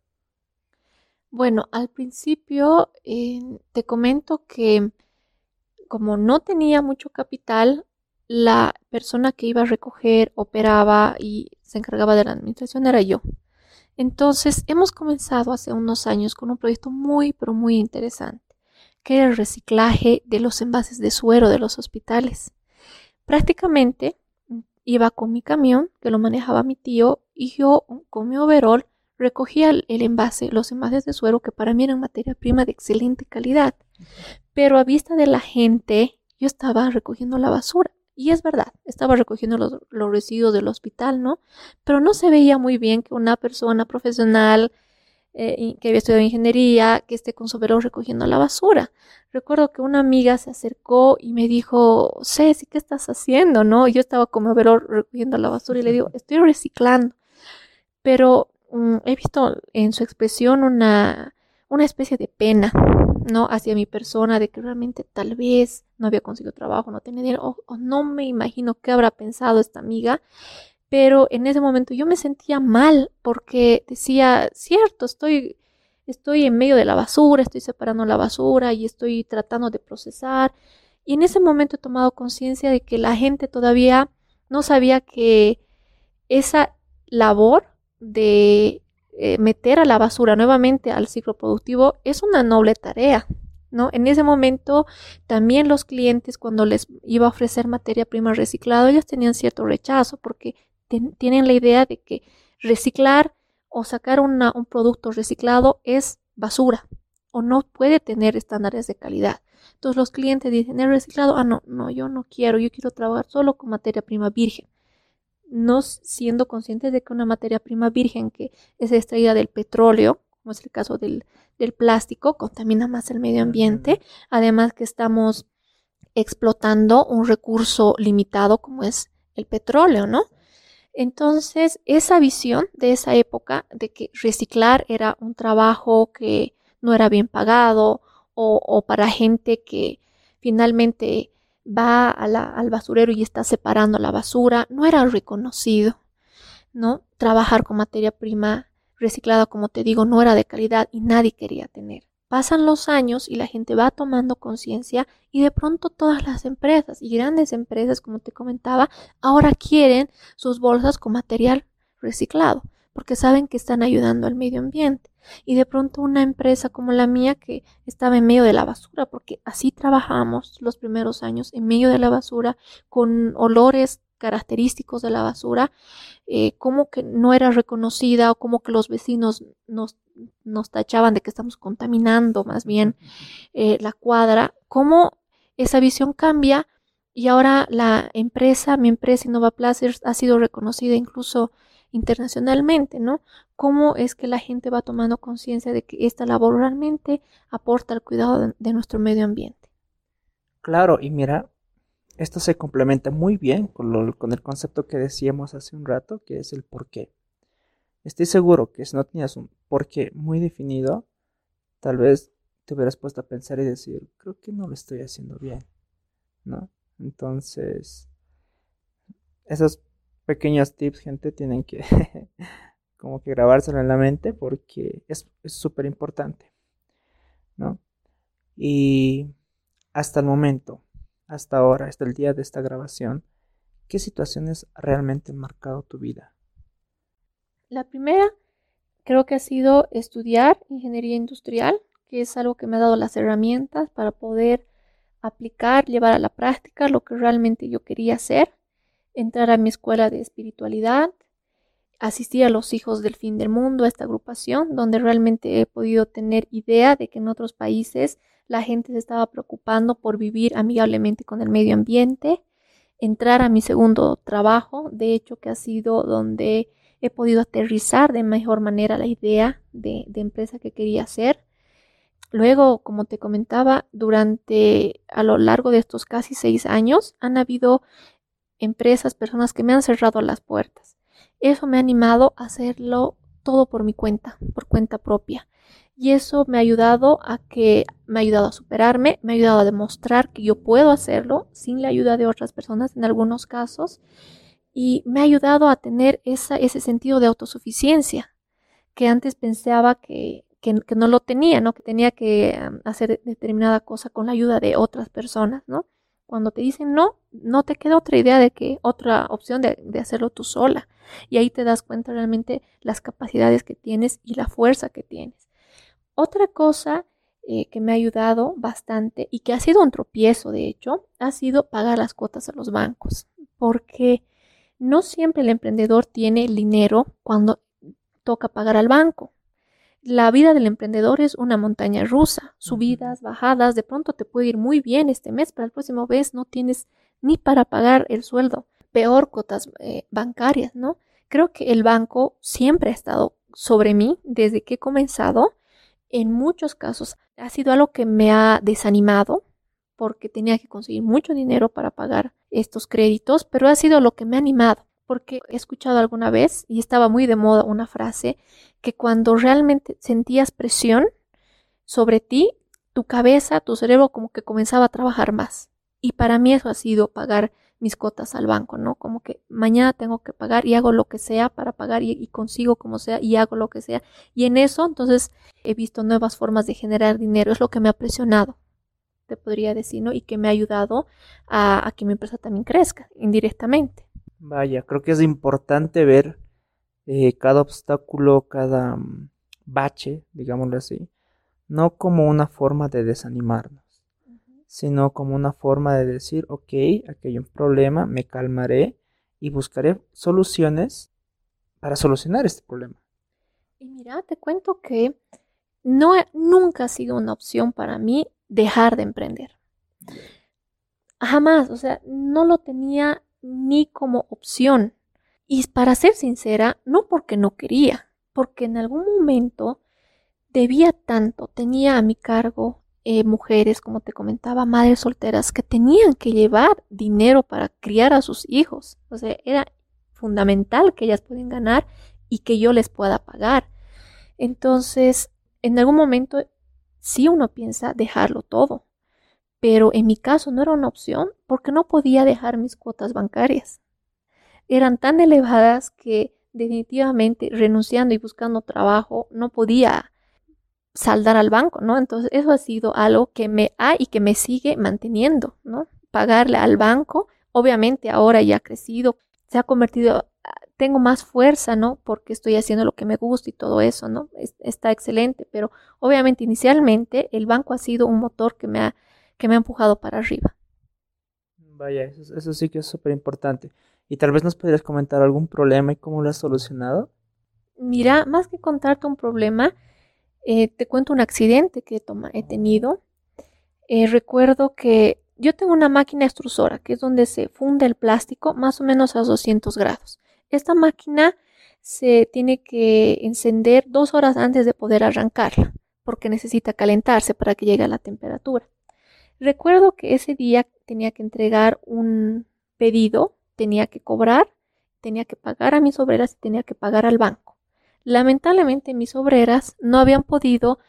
Bueno, al principio eh, te comento que como no tenía mucho capital, la persona que iba a recoger, operaba y se encargaba de la administración era yo. Entonces, hemos comenzado hace unos años con un proyecto muy, pero muy interesante, que era el reciclaje de los envases de suero de los hospitales. Prácticamente iba con mi camión, que lo manejaba mi tío, y yo con mi overall recogía el, envase, los envases de suero, que para mí eran materia prima de excelente calidad. Pero a vista de la gente, yo estaba recogiendo la basura. Y es verdad, estaba recogiendo los, residuos del hospital, ¿no? Pero no se veía muy bien que una persona profesional eh, que había estudiado ingeniería, que esté con su veloz recogiendo la basura. Recuerdo que una amiga se acercó y me dijo, Ceci, ¿qué estás haciendo? ¿No? yo estaba con mi veloz recogiendo la basura y le digo, estoy reciclando. Pero mm, he visto en su expresión una, una especie de pena, ¿no? Hacia mi persona, de que realmente tal vez no había conseguido trabajo, no tenía dinero, o, no me imagino qué habrá pensado esta amiga. Pero en ese momento yo me sentía mal porque decía, cierto, estoy, estoy en medio de la basura, estoy separando la basura y estoy tratando de procesar. Y en ese momento he tomado conciencia de que la gente todavía no sabía que esa labor de eh, meter a la basura nuevamente al ciclo productivo es una noble tarea. ¿No? En ese momento también los clientes cuando les iba a ofrecer materia prima reciclada, ellos tenían cierto rechazo porque tienen la idea de que reciclar o sacar un producto reciclado es basura o no puede tener estándares de calidad. Entonces los clientes dicen, ¿es reciclado? Ah, no, no, yo no quiero, yo quiero trabajar solo con materia prima virgen no siendo conscientes de que una materia prima virgen que es extraída del petróleo, como es el caso del, plástico, contamina más el medio ambiente, además que estamos explotando un recurso limitado como es el petróleo, ¿no? Entonces, esa visión de esa época de que reciclar era un trabajo que no era bien pagado o, o para gente que finalmente va al basurero y está separando la basura, no era reconocido, ¿no? Trabajar con materia prima reciclada, como te digo, no era de calidad y nadie quería tener. Pasan los años y la gente va tomando conciencia y de pronto todas las empresas y grandes empresas, como te comentaba, ahora quieren sus bolsas con material reciclado porque saben que están ayudando al medio ambiente. Y de pronto una empresa como la mía que estaba en medio de la basura, porque así trabajamos los primeros años, en medio de la basura, con olores característicos de la basura, eh, como que no era reconocida o como que los vecinos nos, nos tachaban de que estamos contaminando más bien eh, la cuadra, cómo esa visión cambia y ahora la empresa, mi empresa Innova Placers, ha sido reconocida incluso internacionalmente, ¿no? Cómo es que la gente va tomando conciencia de que esta labor realmente aporta al cuidado de, nuestro medio ambiente. Claro, y mira, esto se complementa muy bien con, el concepto que decíamos hace un rato, que es el por qué. Estoy seguro que si no tenías un porqué muy definido, tal vez te hubieras puesto a pensar y decir, creo que no lo estoy haciendo bien, ¿no? Entonces, esos pequeños tips, gente, tienen que <laughs> como que grabárselo en la mente porque es súper importante, ¿no? Y hasta el momento, hasta ahora, hasta el día de esta grabación, ¿qué situaciones realmente han marcado tu vida? La primera creo que ha sido estudiar ingeniería industrial, que es algo que me ha dado las herramientas para poder aplicar, llevar a la práctica lo que realmente yo quería hacer entrar a mi escuela de espiritualidad, asistir a los hijos del fin del mundo, a esta agrupación, donde realmente he podido tener idea de que en otros países la gente se estaba preocupando por vivir amigablemente con el medio ambiente, entrar a mi segundo trabajo, de hecho que ha sido donde he podido aterrizar de mejor manera la idea de, de empresa que quería hacer. Luego, como te comentaba, durante a lo largo de estos casi seis años han habido empresas, personas que me han cerrado las puertas. Eso me ha animado a hacerlo todo por mi cuenta, por cuenta propia. Y eso me ha ayudado a que, me ha ayudado a superarme, me ha ayudado a demostrar que yo puedo hacerlo sin la ayuda de otras personas en algunos casos. Y me ha ayudado a tener ese sentido de autosuficiencia que antes pensaba que, que, no lo tenía, ¿no? Que tenía que hacer determinada cosa con la ayuda de otras personas, ¿no? Cuando te dicen no, no te queda otra idea de que otra opción de, hacerlo tú sola. Y ahí te das cuenta realmente las capacidades que tienes y la fuerza que tienes. Otra cosa eh, que me ha ayudado bastante y que ha sido un tropiezo, de hecho, ha sido pagar las cuotas a los bancos. Porque no siempre el emprendedor tiene el dinero cuando toca pagar al banco. La vida del emprendedor es una montaña rusa, subidas, bajadas, de pronto te puede ir muy bien este mes, pero el próximo mes no tienes ni para pagar el sueldo, peor cuotas eh, bancarias, ¿no? Creo que el banco siempre ha estado sobre mí desde que he comenzado. En muchos casos ha sido algo que me ha desanimado porque tenía que conseguir mucho dinero para pagar estos créditos, pero ha sido lo que me ha animado porque he escuchado alguna vez y estaba muy de moda una frase que cuando realmente sentías presión sobre ti, tu cabeza, tu cerebro como que comenzaba a trabajar más. Y para mí eso ha sido pagar mis cotas al banco, ¿no? Como que mañana tengo que pagar y hago lo que sea para pagar y, consigo como sea y hago lo que sea. Y en eso entonces he visto nuevas formas de generar dinero. Es lo que me ha presionado, te podría decir, ¿no? Y que me ha ayudado a, a que mi empresa también crezca indirectamente. Vaya, creo que es importante ver eh, cada obstáculo, cada mm, bache, digámoslo así, no como una forma de desanimarnos, sino como una forma de decir, ok, aquí hay un problema, me calmaré y buscaré soluciones para solucionar este problema. Y mira, te cuento que no nunca ha sido una opción para mí dejar de emprender. Jamás, o sea, no lo tenía ni como opción. Y para ser sincera, no porque no quería, porque en algún momento debía tanto, tenía a mi cargo eh, mujeres, como te comentaba, madres solteras, que tenían que llevar dinero para criar a sus hijos. O sea, era fundamental que ellas puedan ganar y que yo les pueda pagar. Entonces, en algún momento, sí uno piensa dejarlo todo, pero en mi caso no era una opción porque no podía dejar mis cuotas bancarias eran tan elevadas que definitivamente renunciando y buscando trabajo no podía saldar al banco, ¿no? Entonces eso ha sido algo que me ha y que me sigue manteniendo, ¿no? Pagarle al banco, obviamente ahora ya ha crecido, se ha convertido, tengo más fuerza, ¿no? Porque estoy haciendo lo que me gusta y todo eso, ¿no? está excelente, pero obviamente inicialmente el banco ha sido un motor que me ha, que me ha empujado para arriba. Vaya, eso, eso sí que es súper importante. Y tal vez nos podrías comentar algún problema y cómo lo has solucionado. Mira, más que contarte un problema, eh, te cuento un accidente que he, tenido. Eh, recuerdo que yo tengo una máquina extrusora, que es donde se funde el plástico más o menos a 200 grados. Esta máquina se tiene que encender dos horas antes de poder arrancarla, porque necesita calentarse para que llegue a la temperatura. Recuerdo que ese día tenía que entregar un pedido tenía que cobrar, tenía que pagar a mis obreras y tenía que pagar al banco. Lamentablemente mis obreras no habían podido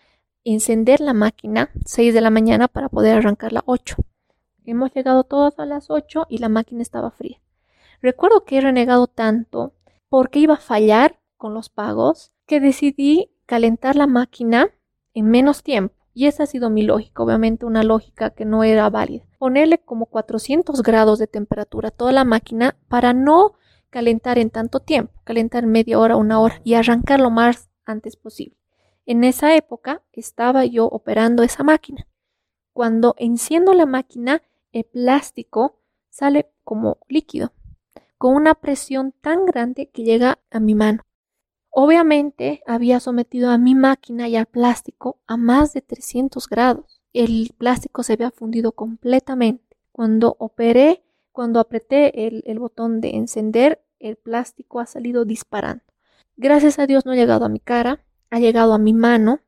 encender la máquina 6 de la mañana para poder arrancarla 8. Hemos llegado todas a las 8 y la máquina estaba fría. Recuerdo que he renegado tanto porque iba a fallar con los pagos que decidí calentar la máquina en menos tiempo. Y esa ha sido mi lógica, obviamente una lógica que no era válida. Ponerle como 400 grados de temperatura a toda la máquina para no calentar en tanto tiempo, calentar media hora, una hora y arrancar lo más antes posible. En esa época estaba yo operando esa máquina. Cuando enciendo la máquina, el plástico sale como líquido, con una presión tan grande que llega a mi mano. Obviamente había sometido a mi máquina y al plástico a más de 300 grados. El plástico se había fundido completamente. Cuando operé, cuando apreté el, botón de encender, el plástico ha salido disparando. Gracias a Dios no ha llegado a mi cara, ha llegado a mi mano.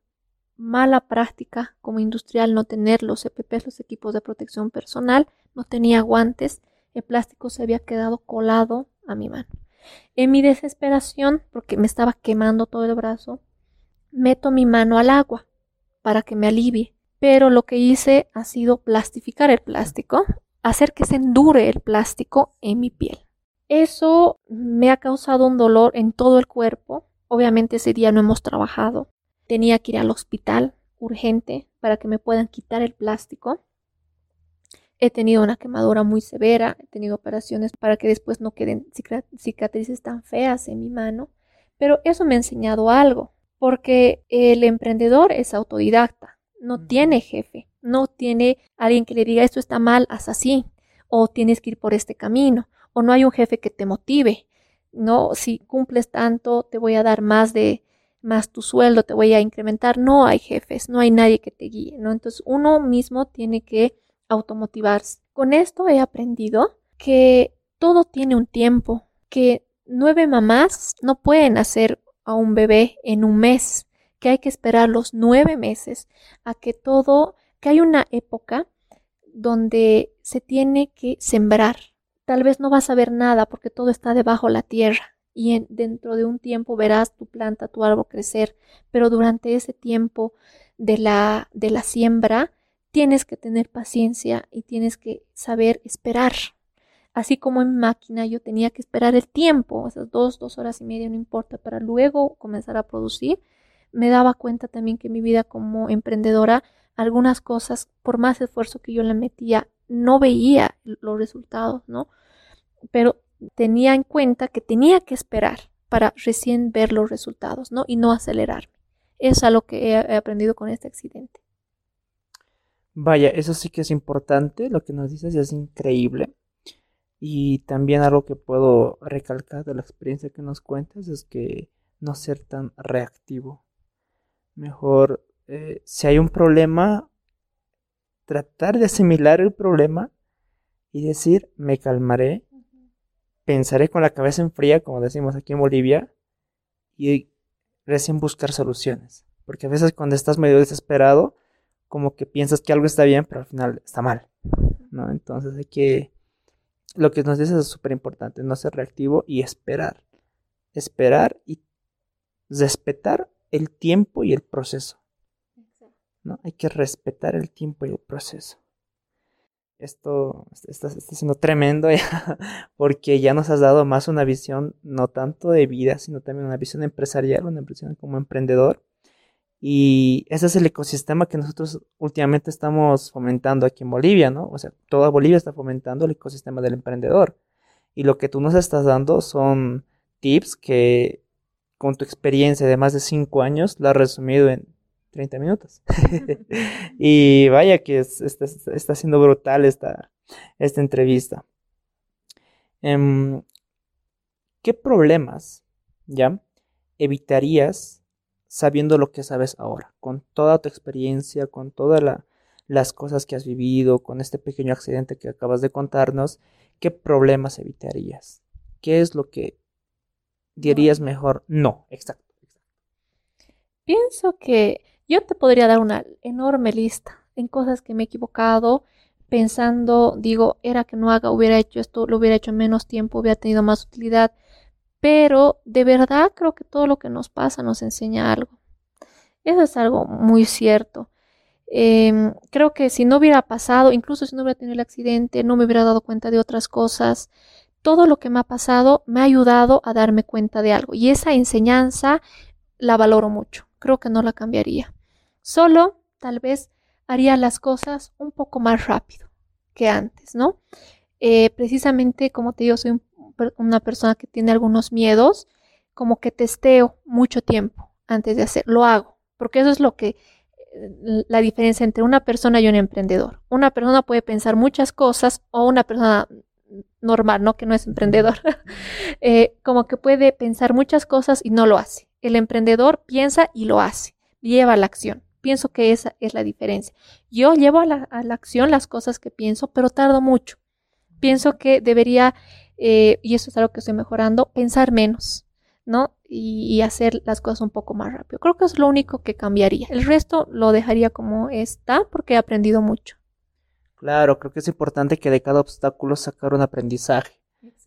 Mala práctica como industrial no tener los EPPs, los equipos de protección personal, no tenía guantes, el plástico se había quedado colado a mi mano. En mi desesperación, porque me estaba quemando todo el brazo, meto mi mano al agua para que me alivie. Pero lo que hice ha sido plastificar el plástico, hacer que se endure el plástico en mi piel. Eso me ha causado un dolor en todo el cuerpo. Obviamente ese día no hemos trabajado. Tenía que ir al hospital urgente para que me puedan quitar el plástico. He tenido una quemadura muy severa, he tenido operaciones para que después no queden cicatrices tan feas en mi mano, pero eso me ha enseñado algo, porque el emprendedor es autodidacta, no tiene jefe, no tiene alguien que le diga esto está mal, haz así, o tienes que ir por este camino, o no hay un jefe que te motive, no, si cumples tanto te voy a dar más de más tu sueldo, te voy a incrementar, no hay jefes, no hay nadie que te guíe, ¿no? Entonces uno mismo tiene que automotivarse. Con esto he aprendido que todo tiene un tiempo, que nueve mamás no pueden hacer a un bebé en un mes, que hay que esperar los nueve meses a que todo, que hay una época donde se tiene que sembrar. Tal vez no vas a ver nada porque todo está debajo la tierra y dentro de un tiempo verás tu planta, tu árbol crecer, pero durante ese tiempo de la, de la siembra tienes que tener paciencia y tienes que saber esperar. Así como en máquina yo tenía que esperar el tiempo, esas dos, dos horas y media, no importa, para luego comenzar a producir, me daba cuenta también que mi vida como emprendedora, algunas cosas, por más esfuerzo que yo le metía, no veía los resultados, ¿no? Pero tenía en cuenta que tenía que esperar para recién ver los resultados, ¿no? Y no acelerarme. Es a lo que he aprendido con este accidente. Vaya, eso sí que es importante, lo que nos dices es increíble. Y también algo que puedo recalcar de la experiencia que nos cuentas es que no ser tan reactivo. Mejor, eh, si hay un problema, tratar de asimilar el problema y decir, me calmaré, pensaré con la cabeza en fría, como decimos aquí en Bolivia, y recién buscar soluciones. Porque a veces cuando estás medio desesperado, como que piensas que algo está bien, pero al final está mal, ¿no? Entonces hay que, lo que nos dices es súper importante, no ser reactivo y esperar, esperar y respetar el tiempo y el proceso, ¿no? Hay que respetar el tiempo y el proceso. Esto está, siendo tremendo <laughs> porque ya nos has dado más una visión no tanto de vida, sino también una visión empresarial, una visión como emprendedor y ese es el ecosistema que nosotros últimamente estamos fomentando aquí en Bolivia, ¿no? O sea, toda Bolivia está fomentando el ecosistema del emprendedor. Y lo que tú nos estás dando son tips que con tu experiencia de más de 5 años lo has resumido en 30 minutos. <laughs> y vaya que está, siendo brutal esta, esta entrevista. Em, ¿Qué problemas, ya, evitarías sabiendo lo que sabes ahora, con toda tu experiencia, con todas las cosas que has vivido, con este pequeño accidente que acabas de contarnos, ¿qué problemas evitarías? ¿Qué es lo que dirías mejor? No, exacto. Pienso que yo te podría dar una enorme lista en cosas que me he equivocado, pensando, digo, era que no haga, hubiera hecho esto, lo hubiera hecho en menos tiempo, hubiera tenido más utilidad pero de verdad creo que todo lo que nos pasa nos enseña algo. Eso es algo muy cierto. Em, creo que si no hubiera pasado, incluso si no hubiera tenido el accidente, no me hubiera dado cuenta de otras cosas. Todo lo que me ha pasado me ha ayudado a darme cuenta de algo y esa enseñanza la valoro mucho. Creo que no la cambiaría. Solo tal vez haría las cosas un poco más rápido que antes, ¿no? Eh, precisamente como te digo, soy un una persona que tiene algunos miedos, como que testeo mucho tiempo antes de hacer, lo hago, porque eso es lo que eh, la diferencia entre una persona y un emprendedor. Una persona puede pensar muchas cosas o una persona normal, ¿no? Que no es emprendedor, <laughs> eh, como que puede pensar muchas cosas y no lo hace. El emprendedor piensa y lo hace, lleva la acción. Pienso que esa es la diferencia. Yo llevo a la, a la acción las cosas que pienso, pero tardo mucho. Pienso que debería eh, y eso es algo que estoy mejorando, pensar menos, ¿no? Y, hacer las cosas un poco más rápido. Creo que es lo único que cambiaría. El resto lo dejaría como está porque he aprendido mucho. Claro, creo que es importante que de cada obstáculo sacar un aprendizaje,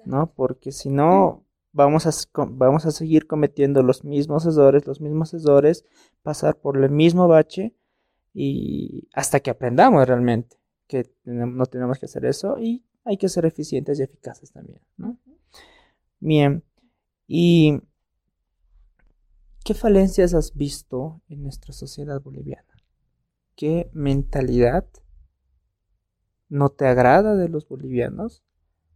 ¿no? Porque si no, vamos a, vamos a seguir cometiendo los mismos errores, los mismos errores, pasar por el mismo bache y hasta que aprendamos realmente que no tenemos que hacer eso y hay que ser eficientes y eficaces también. Bien, ¿y qué falencias has visto en nuestra sociedad boliviana? ¿Qué mentalidad no te agrada de los bolivianos?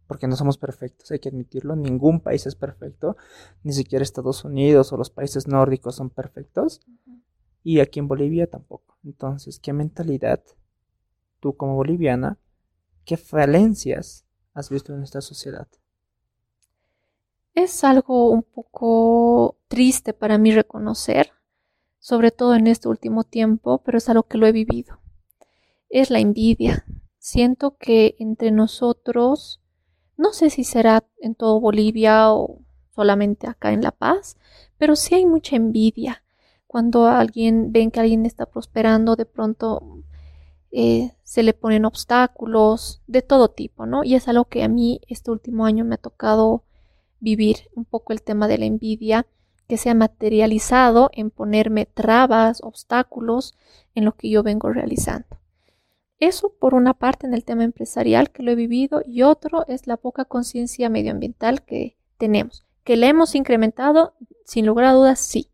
porque no somos perfectos, hay que admitirlo, ningún país es perfecto, ni siquiera Estados Unidos o los países nórdicos son perfectos, y aquí en Bolivia tampoco. Entonces, ¿qué mentalidad tú como boliviana, qué falencias has visto en esta sociedad? Es algo un poco triste para mí reconocer, sobre todo en este último tiempo, pero es algo que lo he vivido. Es la envidia. Siento que entre nosotros no sé si será en todo Bolivia o solamente acá en La Paz, pero sí hay mucha envidia. Cuando alguien ven que alguien está prosperando, de pronto eh, se le ponen obstáculos de todo tipo, ¿no? Y es algo que a mí este último año me ha tocado vivir un poco el tema de la envidia que se ha materializado en ponerme trabas, obstáculos en lo que yo vengo realizando. Eso por una parte en el tema empresarial que lo he vivido y otro es la poca conciencia medioambiental que tenemos, que le hemos incrementado sin lugar a dudas, sí,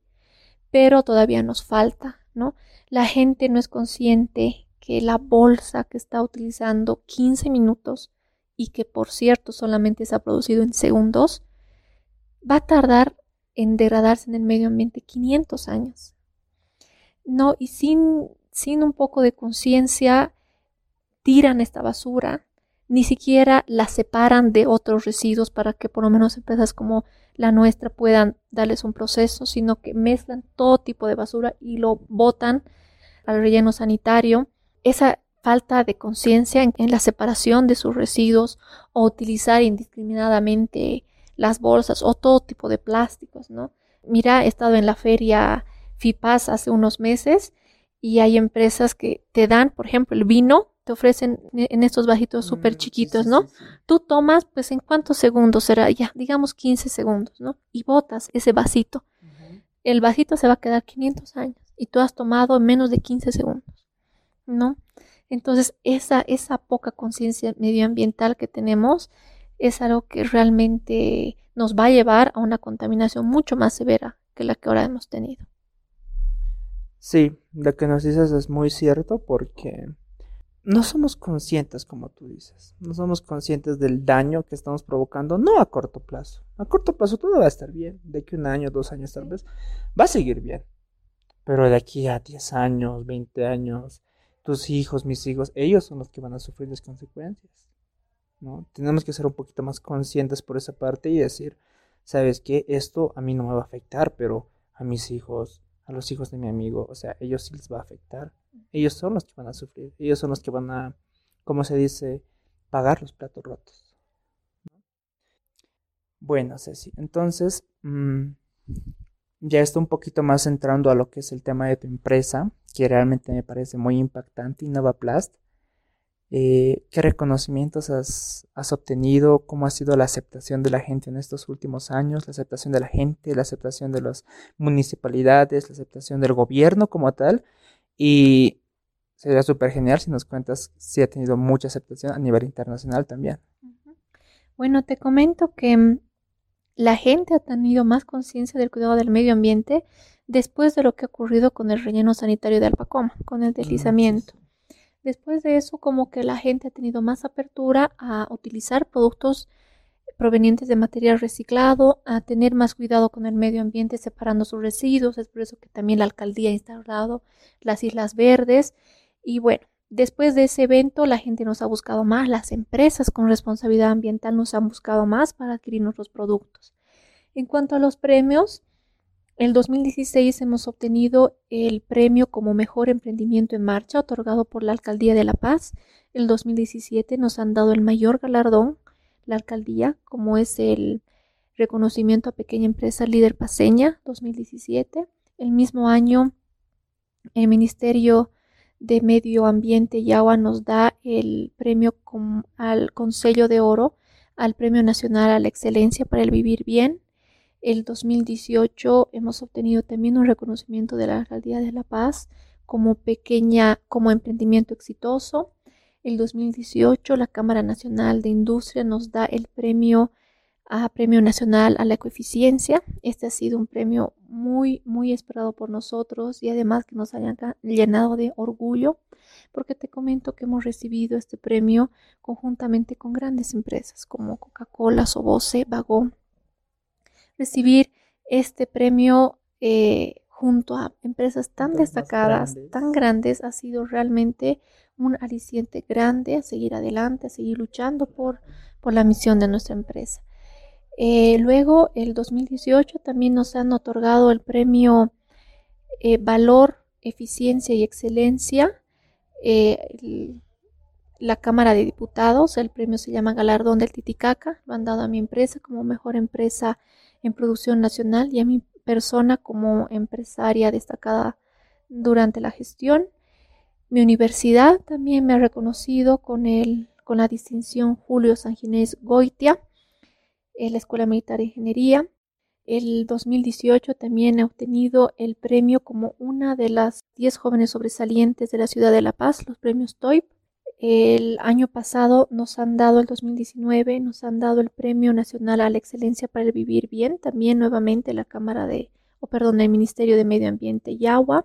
pero todavía nos falta, ¿no? La gente no es consciente que la bolsa que está utilizando 15 minutos y que por cierto solamente se ha producido en segundos, va a tardar en degradarse en el medio ambiente 500 años. No, y sin, sin un poco de conciencia, tiran esta basura, ni siquiera la separan de otros residuos para que por lo menos empresas como la nuestra puedan darles un proceso, sino que mezclan todo tipo de basura y lo botan al relleno sanitario. Esa falta de conciencia en, la separación de sus residuos o utilizar indiscriminadamente las bolsas o todo tipo de plásticos, ¿no? Mira, he estado en la feria FIPAS hace unos meses y hay empresas que te dan, por ejemplo, el vino te ofrecen en estos bajitos súper mm, chiquitos, ¿no? Tú tomas, pues, ¿en cuántos segundos será? Ya, digamos 15 segundos, ¿no? Y botas ese vasito. El vasito se va a quedar 500 años y tú has tomado en menos de 15 segundos, ¿no? Entonces, esa, esa poca conciencia medioambiental que tenemos es algo que realmente nos va a llevar a una contaminación mucho más severa que la que ahora hemos tenido. Sí, lo que nos dices es muy cierto porque no somos conscientes, como tú dices, no somos conscientes del daño que estamos provocando, no a corto plazo. A corto plazo todo va a estar bien, de que un año, dos años tal vez, va a seguir bien. Pero de aquí a 10 años, 20 años, tus hijos, mis hijos, ellos son los que van a sufrir las consecuencias. ¿no? Tenemos que ser un poquito más conscientes por esa parte y decir, ¿sabes qué? Esto a mí no me va a afectar, pero a mis hijos, a los hijos de mi amigo, o sea, ellos sí les va a afectar ellos son los que van a sufrir, ellos son los que van a, como se dice, pagar los platos rotos. Bueno, Ceci, entonces mm, ya está un poquito más entrando a lo que es el tema de tu empresa, que realmente me parece muy impactante, InnovaPlast. Eh, ¿Qué reconocimientos has, has, obtenido? ¿Cómo ha sido la aceptación de la gente en estos últimos años? La aceptación de la gente, la aceptación de las municipalidades, la aceptación del gobierno como tal. Y sería súper genial si nos cuentas si ha tenido mucha aceptación a nivel internacional también. Bueno, te comento que mm, la gente ha tenido más conciencia del cuidado del medio ambiente después de lo que ha ocurrido con el relleno sanitario de Alpacoma, con el deslizamiento. Después de eso, como que la gente ha tenido más apertura a utilizar productos provenientes de material reciclado, a tener más cuidado con el medio ambiente separando sus residuos. Es por eso que también la alcaldía ha instalado las islas verdes y bueno, después de ese evento la gente nos ha buscado más, las empresas con responsabilidad ambiental nos han buscado más para adquirir nuestros productos. En cuanto a los premios, el 2016 hemos obtenido el premio como mejor emprendimiento en marcha otorgado por la Alcaldía de La Paz. El 2017 nos han dado el mayor galardón, la alcaldía, como es el reconocimiento a pequeña empresa líder paseña 2017. El mismo año, el Ministerio de Medio Ambiente y Agua nos da el premio al Consejo de Oro al Premio Nacional a la Excelencia para el Vivir Bien El 2018 hemos obtenido también un reconocimiento de la Alcaldía de La Paz como pequeña, como emprendimiento exitoso. El 2018 la Cámara Nacional de Industria nos da el premio a Premio Nacional a la Ecoeficiencia. Este ha sido un premio muy, muy esperado por nosotros y además que nos haya llenado de orgullo, porque te comento que hemos recibido este premio conjuntamente con grandes empresas como Coca-Cola, Sobose, Vagón. Recibir este premio eh, junto a empresas tan destacadas, tan grandes, ha sido realmente un aliciente grande a seguir adelante, a seguir luchando por, por la misión de nuestra empresa. Eh, luego, el 2018 también nos han otorgado el premio eh, Valor, Eficiencia y Excelencia. Eh, la Cámara de Diputados, el premio se llama Galardón del Titicaca, lo han dado a mi empresa como mejor empresa en producción nacional y a mi persona como empresaria destacada durante la gestión. Mi universidad también me ha reconocido con, el, con la distinción Julio San Ginés Goitia la Escuela Militar de Ingeniería. El 2018 también ha obtenido el premio como una de las 10 jóvenes sobresalientes de la ciudad de La Paz, los premios TOIP. El año pasado nos han dado, el 2019, nos han dado el Premio Nacional a la Excelencia para el Vivir Bien, también nuevamente la Cámara de, o perdón, el Ministerio de Medio Ambiente y Agua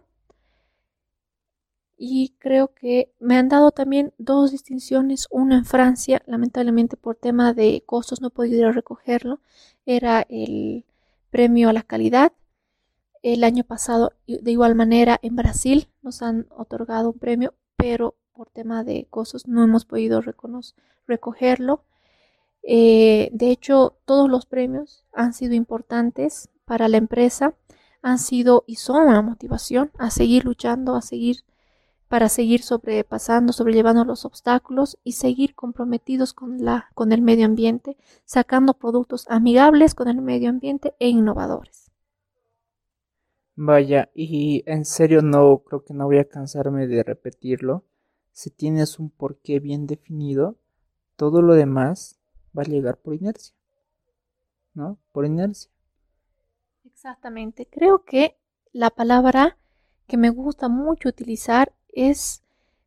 y creo que me han dado también dos distinciones, una en Francia, lamentablemente por tema de costos no he podido ir a recogerlo, era el premio a la calidad. El año pasado, de igual manera, en Brasil nos han otorgado un premio, pero por tema de costos no hemos podido recogerlo. Eh, de hecho, todos los premios han sido importantes para la empresa, han sido y son una motivación a seguir luchando, a seguir para seguir sobrepasando, sobrellevando los obstáculos y seguir comprometidos con, la, con el medio ambiente, sacando productos amigables con el medio ambiente e innovadores. Vaya, y en serio no creo que no voy a cansarme de repetirlo. Si tienes un porqué bien definido, todo lo demás va a llegar por inercia. ¿No? Por inercia. Exactamente. Creo que la palabra que me gusta mucho utilizar es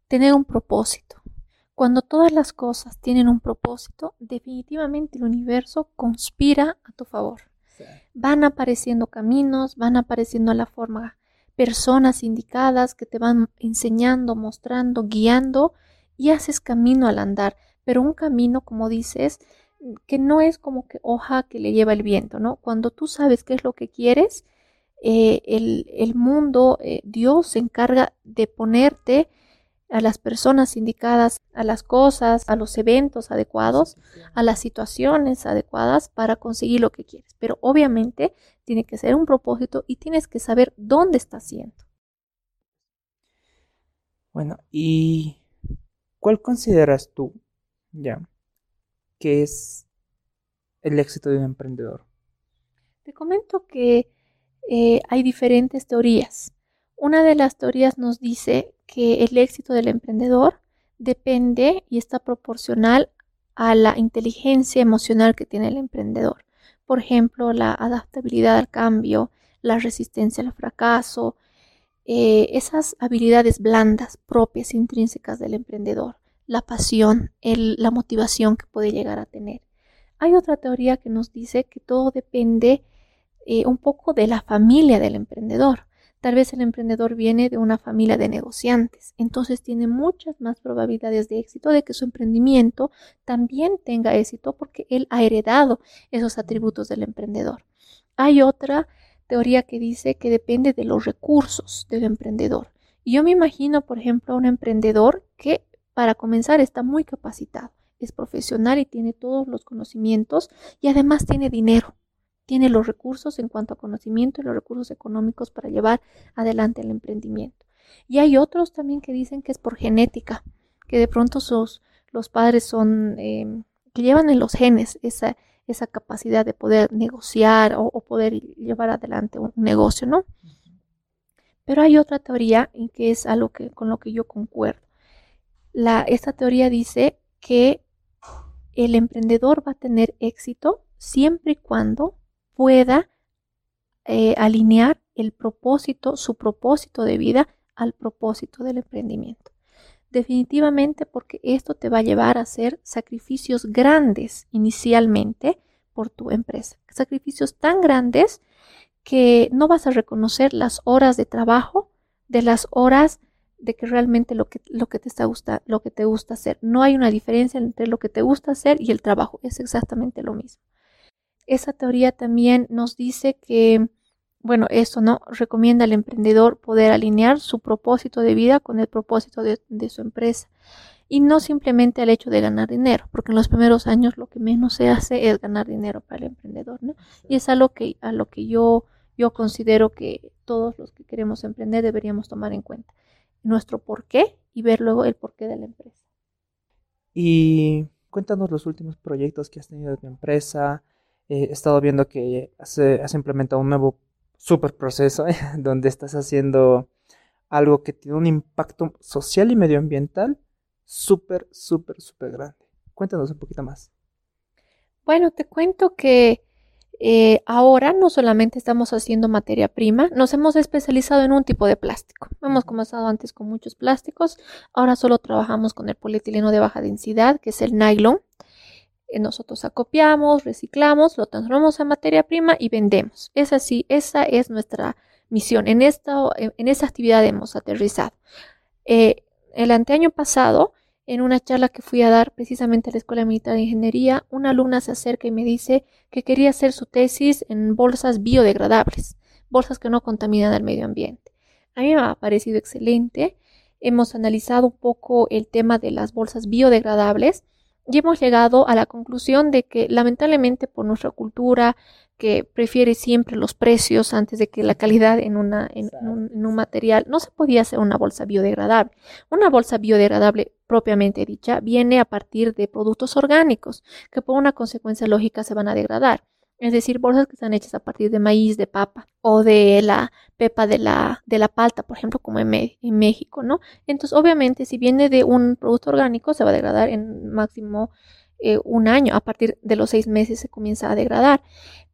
tener un propósito. Cuando todas las cosas tienen un propósito, definitivamente el universo conspira a tu favor. Van apareciendo caminos, van apareciendo a la forma personas indicadas que te van enseñando, mostrando, guiando y haces camino al andar. Pero un camino, como dices, que no es como que hoja que le lleva el viento, ¿no? Cuando tú sabes qué es lo que quieres, eh, el, mundo, eh, Dios se encarga de ponerte a las personas indicadas, a las cosas, a los eventos adecuados, a las situaciones adecuadas para conseguir lo que quieres. Pero obviamente tiene que ser un propósito y tienes que saber dónde estás yendo. Bueno, ¿y cuál consideras tú, ya, que es el éxito de un emprendedor? Te comento que eh, hay diferentes teorías. Una de las teorías nos dice que el éxito del emprendedor depende y está proporcional a la inteligencia emocional que tiene el emprendedor. Por ejemplo, la adaptabilidad al cambio, la resistencia al fracaso, eh, esas habilidades blandas propias, intrínsecas del emprendedor, la pasión, la motivación que puede llegar a tener. Hay otra teoría que nos dice que todo depende eh, un poco de la familia del emprendedor. Tal vez el emprendedor viene de una familia de negociantes, entonces tiene muchas más probabilidades de éxito de que su emprendimiento también tenga éxito porque él ha heredado esos atributos del emprendedor. Hay otra teoría que dice que depende de los recursos del emprendedor. Yo me imagino, por ejemplo, a un emprendedor que para comenzar está muy capacitado, es profesional y tiene todos los conocimientos y además tiene dinero tiene los recursos en cuanto a conocimiento y los recursos económicos para llevar adelante el emprendimiento. Y hay otros también que dicen que es por genética, que de pronto sus, los padres son, em, que llevan en los genes esa, esa capacidad de poder negociar o, poder llevar adelante un negocio, ¿no? Pero hay otra teoría y que es algo que, con lo que yo concuerdo. La, esta teoría dice que el emprendedor va a tener éxito siempre y cuando pueda eh, alinear el propósito, su propósito de vida al propósito del emprendimiento. Definitivamente porque esto te va a llevar a hacer sacrificios grandes inicialmente por tu empresa. Sacrificios tan grandes que no vas a reconocer las horas de trabajo de las horas de que realmente lo que, lo que te está gusta, lo que te gusta hacer. No hay una diferencia entre lo que te gusta hacer y el trabajo. Es exactamente lo mismo. Esa teoría también nos dice que, bueno, eso no recomienda al emprendedor poder alinear su propósito de vida con el propósito de, su empresa. Y no simplemente el hecho de ganar dinero, porque en los primeros años lo que menos se hace es ganar dinero para el emprendedor, ¿no? Y es algo que, a lo que yo, yo considero que todos los que queremos emprender deberíamos tomar en cuenta nuestro porqué y ver luego el porqué de la empresa. Y cuéntanos los últimos proyectos que has tenido de tu empresa, he estado viendo que has, has implementado un nuevo super proceso <laughs> donde estás haciendo algo que tiene un impacto social y medioambiental súper, súper, súper grande. Cuéntanos un poquito más. Bueno, te cuento que eh, ahora no solamente estamos haciendo materia prima, nos hemos especializado en un tipo de plástico. Hemos comenzado antes con muchos plásticos, ahora solo trabajamos con el polietileno de baja densidad, que es el nylon. Eh, nosotros acopiamos, reciclamos, lo transformamos en materia prima y vendemos. Es así, esa es nuestra misión. En esta, en esa actividad hemos aterrizado. Eh, el anteaño pasado, en una charla que fui a dar precisamente a la Escuela Militar de Ingeniería, una alumna se acerca y me dice que quería hacer su tesis en bolsas biodegradables, bolsas que no contaminan el medio ambiente. A mí me ha parecido excelente. Hemos analizado un poco el tema de las bolsas biodegradables y hemos llegado a la conclusión de que lamentablemente por nuestra cultura que prefiere siempre los precios antes de que la calidad en, una, en, un, material, no se podía hacer una bolsa biodegradable. Una bolsa biodegradable propiamente dicha viene a partir de productos orgánicos que por una consecuencia lógica se van a degradar. Es decir, bolsas que están hechas a partir de maíz, de papa o de la pepa de la, de la palta, por ejemplo, como en, México, ¿no? Entonces, obviamente, si viene de un producto orgánico, se va a degradar en máximo eh, un año. A partir de los seis meses se comienza a degradar.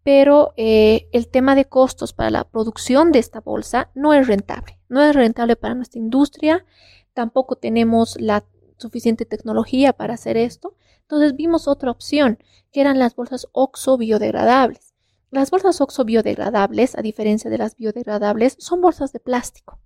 Pero eh, el tema de costos para la producción de esta bolsa no es rentable. No es rentable para nuestra industria. Tampoco tenemos la suficiente tecnología para hacer esto. Entonces vimos otra opción, que eran las bolsas OXO biodegradables. Las bolsas OXO biodegradables, a diferencia de las biodegradables, son bolsas de plástico.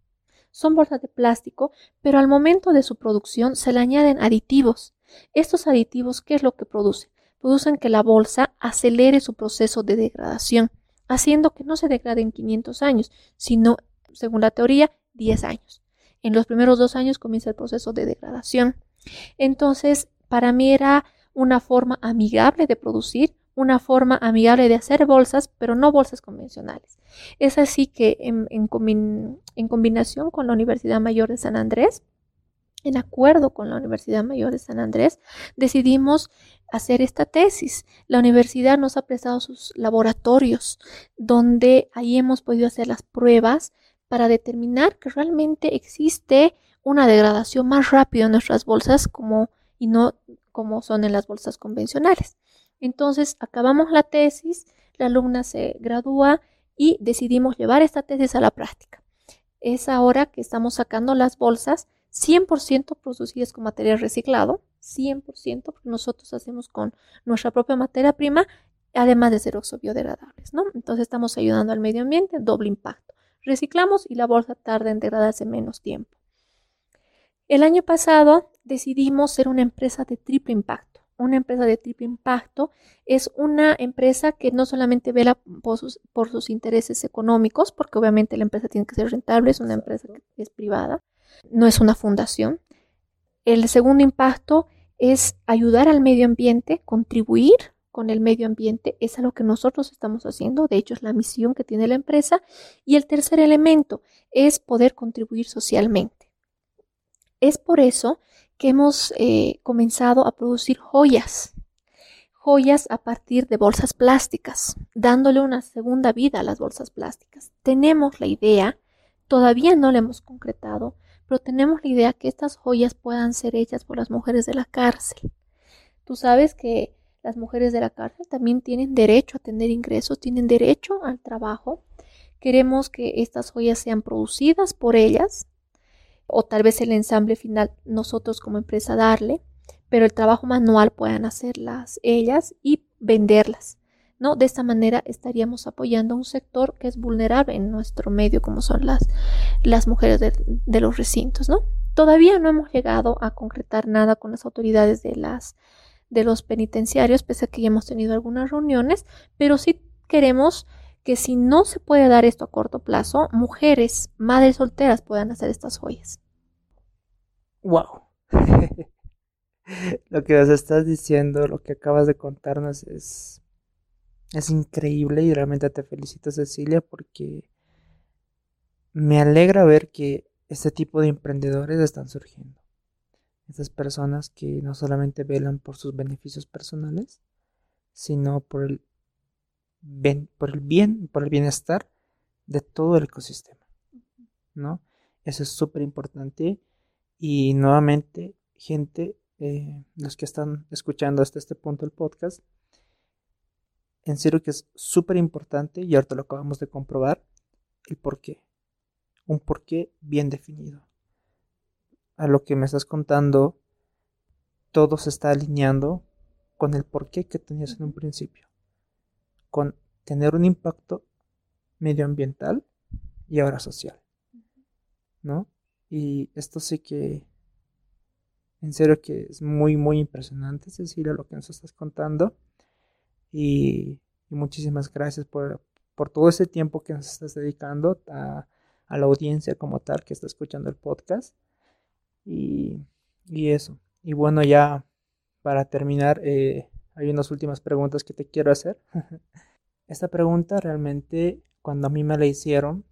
Son bolsas de plástico, pero al momento de su producción se le añaden aditivos. Estos aditivos, ¿qué es lo que producen? Producen que la bolsa acelere su proceso de degradación, haciendo que no se degrade en 500 años, sino, según la teoría, 10 años. En los primeros dos años comienza el proceso de degradación. Entonces, para mí era una forma amigable de producir, una forma amigable de hacer bolsas, pero no bolsas convencionales. Es así que en, combinación con la Universidad Mayor de San Andrés, en acuerdo con la Universidad Mayor de San Andrés, decidimos hacer esta tesis. La universidad nos ha prestado sus laboratorios, donde ahí hemos podido hacer las pruebas para determinar que realmente existe una degradación más rápida en nuestras bolsas como y no como son en las bolsas convencionales. Entonces, acabamos la tesis, la alumna se gradúa y decidimos llevar esta tesis a la práctica. Es ahora que estamos sacando las bolsas 100% producidas con material reciclado, 100%, porque nosotros hacemos con nuestra propia materia prima, además de ser oxobiodegradables, ¿no? Entonces estamos ayudando al medio ambiente, doble impacto. Reciclamos y la bolsa tarda en degradarse menos tiempo. El año pasado decidimos ser una empresa de triple impacto. Una empresa de triple impacto es una empresa que no solamente vela por sus, por sus intereses económicos, porque obviamente la empresa tiene que ser rentable, es una empresa que es privada, no es una fundación. El segundo impacto es ayudar al medio ambiente, contribuir con el medio ambiente, es algo que nosotros estamos haciendo, de hecho es la misión que tiene la empresa. Y el tercer elemento es poder contribuir socialmente. Es por eso que hemos eh, comenzado a producir joyas, joyas a partir de bolsas plásticas, dándole una segunda vida a las bolsas plásticas. Tenemos la idea, todavía no la hemos concretado, pero tenemos la idea que estas joyas puedan ser hechas por las mujeres de la cárcel. Tú sabes que las mujeres de la cárcel también tienen derecho a tener ingresos, tienen derecho al trabajo Queremos que estas joyas sean producidas por ellas o tal vez el ensamble final nosotros como empresa darle, pero el trabajo manual puedan hacerlas ellas y venderlas. ¿no? De esta manera estaríamos apoyando a un sector que es vulnerable en nuestro medio, como son las, las mujeres de, de los recintos, ¿no? Todavía no hemos llegado a concretar nada con las autoridades de las de los penitenciarios, pese a que ya hemos tenido algunas reuniones, pero sí queremos que si no se puede dar esto a corto plazo, mujeres, madres solteras puedan hacer estas joyas. Wow. <laughs> lo que nos estás diciendo, lo que acabas de contarnos es es increíble y realmente te felicito Cecilia porque me alegra ver que este tipo de emprendedores están surgiendo. Estas personas que no solamente velan por sus beneficios personales, sino por el, por el bien, por el bienestar de todo el ecosistema. ¿No? Eso es súper importante. Y nuevamente, gente, eh, los que están escuchando hasta este punto el podcast, en serio que es súper importante y ahorita lo acabamos de comprobar, el por qué. Un por qué bien definido. A lo que me estás contando, todo se está alineando con el por qué que tenías en un principio. Con tener un impacto medioambiental y ahora social. ¿No? Y esto sí que, en serio que es muy, muy impresionante, Cecilia, lo que nos estás contando. Y, muchísimas gracias por, todo ese tiempo que nos estás dedicando a, la audiencia como tal que está escuchando el podcast. Y, eso. Y bueno, ya para terminar, eh, hay unas últimas preguntas que te quiero hacer. <laughs> Esta pregunta realmente, cuando a mí me la hicieron,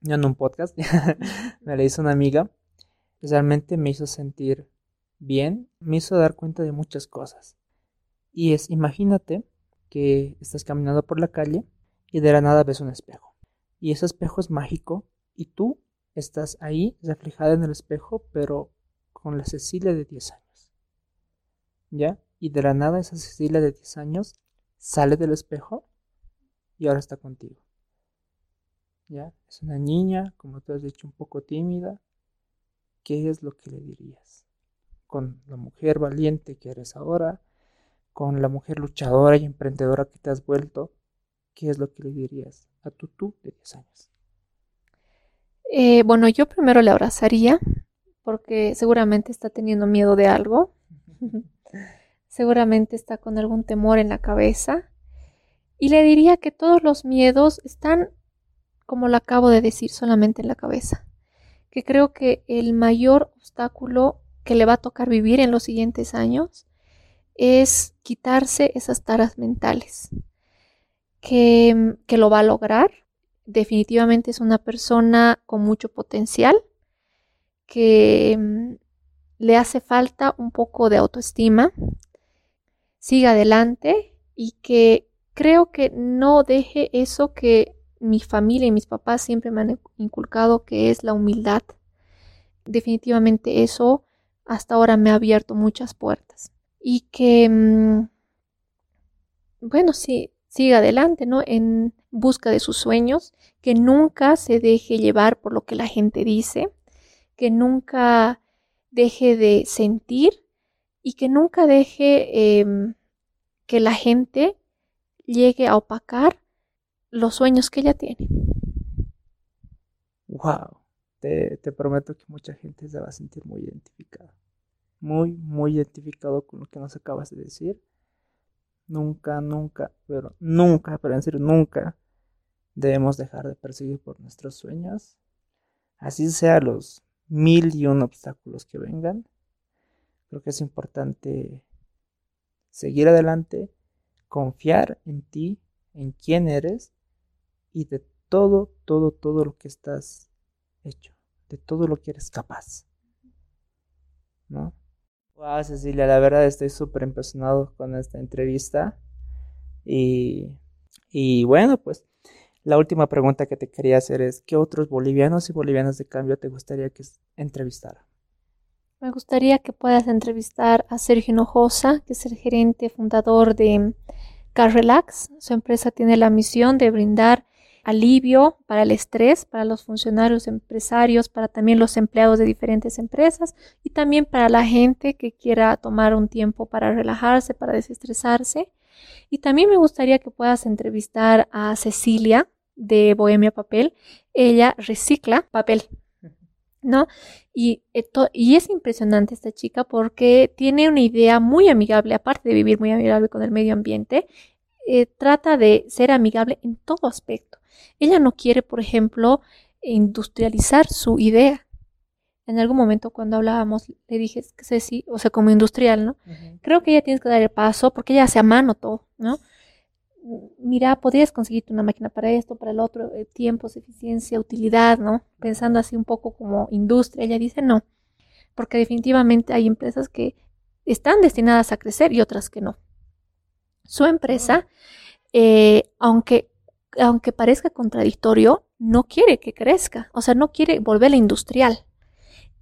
ya en un podcast, <laughs> me la hizo una amiga, realmente me hizo sentir bien, me hizo dar cuenta de muchas cosas. Y es, imagínate que estás caminando por la calle y de la nada ves un espejo. Y ese espejo es mágico y tú estás ahí reflejada en el espejo, pero con la Cecilia de 10 años. ¿Ya? Y de la nada esa Cecilia de 10 años sale del espejo y ahora está contigo. ¿Ya? Es una niña, como tú has dicho, un poco tímida. ¿Qué es lo que le dirías? Con la mujer valiente que eres ahora, con la mujer luchadora y emprendedora que te has vuelto, ¿qué es lo que le dirías a tu tú de 10 años? Eh, bueno, yo primero le abrazaría porque seguramente está teniendo miedo de algo. <laughs> seguramente está con algún temor en la cabeza. Y le diría que todos los miedos están, como lo acabo de decir, solamente en la cabeza. Que creo que el mayor obstáculo que le va a tocar vivir en los siguientes años es quitarse esas taras mentales. Que, que lo va a lograr. Definitivamente es una persona con mucho potencial, que mm, le hace falta un poco de autoestima, siga adelante y que creo que no deje eso que mi familia y mis papás siempre me han inculcado, que es la humildad. Definitivamente eso hasta ahora me ha abierto muchas puertas y que, mm, bueno, sí, siga adelante, ¿no? En busca de sus sueños, que nunca se deje llevar por lo que la gente dice, que nunca deje de sentir y que nunca deje em, que la gente llegue a opacar los sueños que ella tiene. Wow, te, te prometo que mucha gente se va a sentir muy identificada muy, muy identificado con lo que nos acabas de decir. Nunca, nunca, pero nunca, pero en serio, nunca debemos dejar de perseguir por nuestros sueños. Así sea los mil y un obstáculos que vengan. Creo que es importante seguir adelante, confiar en ti, en quién eres y de todo, todo, todo lo que estás hecho, de todo lo que eres capaz. ¿No? Wow, Cecilia, la verdad estoy súper impresionado con esta entrevista. Y, y bueno, pues la última pregunta que te quería hacer es, ¿qué otros bolivianos y bolivianas de cambio te gustaría que entrevistara? Me gustaría que puedas entrevistar a Sergio Hinojosa, que es el gerente fundador de Car Relax. Su empresa tiene la misión de brindar alivio para el estrés, para los funcionarios empresarios, para también los empleados de diferentes empresas y también para la gente que quiera tomar un tiempo para relajarse, para desestresarse. Y también me gustaría que puedas entrevistar a Cecilia de Bohemia Papel. Ella recicla papel, ¿no? Y, y es impresionante esta chica porque tiene una idea muy amigable, aparte de vivir muy amigable con el medio ambiente, eh, trata de ser amigable en todo aspecto. Ella no quiere, por ejemplo, industrializar su idea. En algún momento cuando hablábamos le dije, sí, o sea, como industrial, ¿no? Creo que ella tiene que dar el paso porque ella hace a mano todo, ¿no? Mira, podrías conseguirte una máquina para esto, para el otro, eh, tiempos, eficiencia, utilidad, ¿no? Pensando así un poco como industria. Ella dice no, porque definitivamente hay empresas que están destinadas a crecer y otras que no. Su empresa, eh, aunque aunque parezca contradictorio, no quiere que crezca, o sea, no quiere volverla industrial,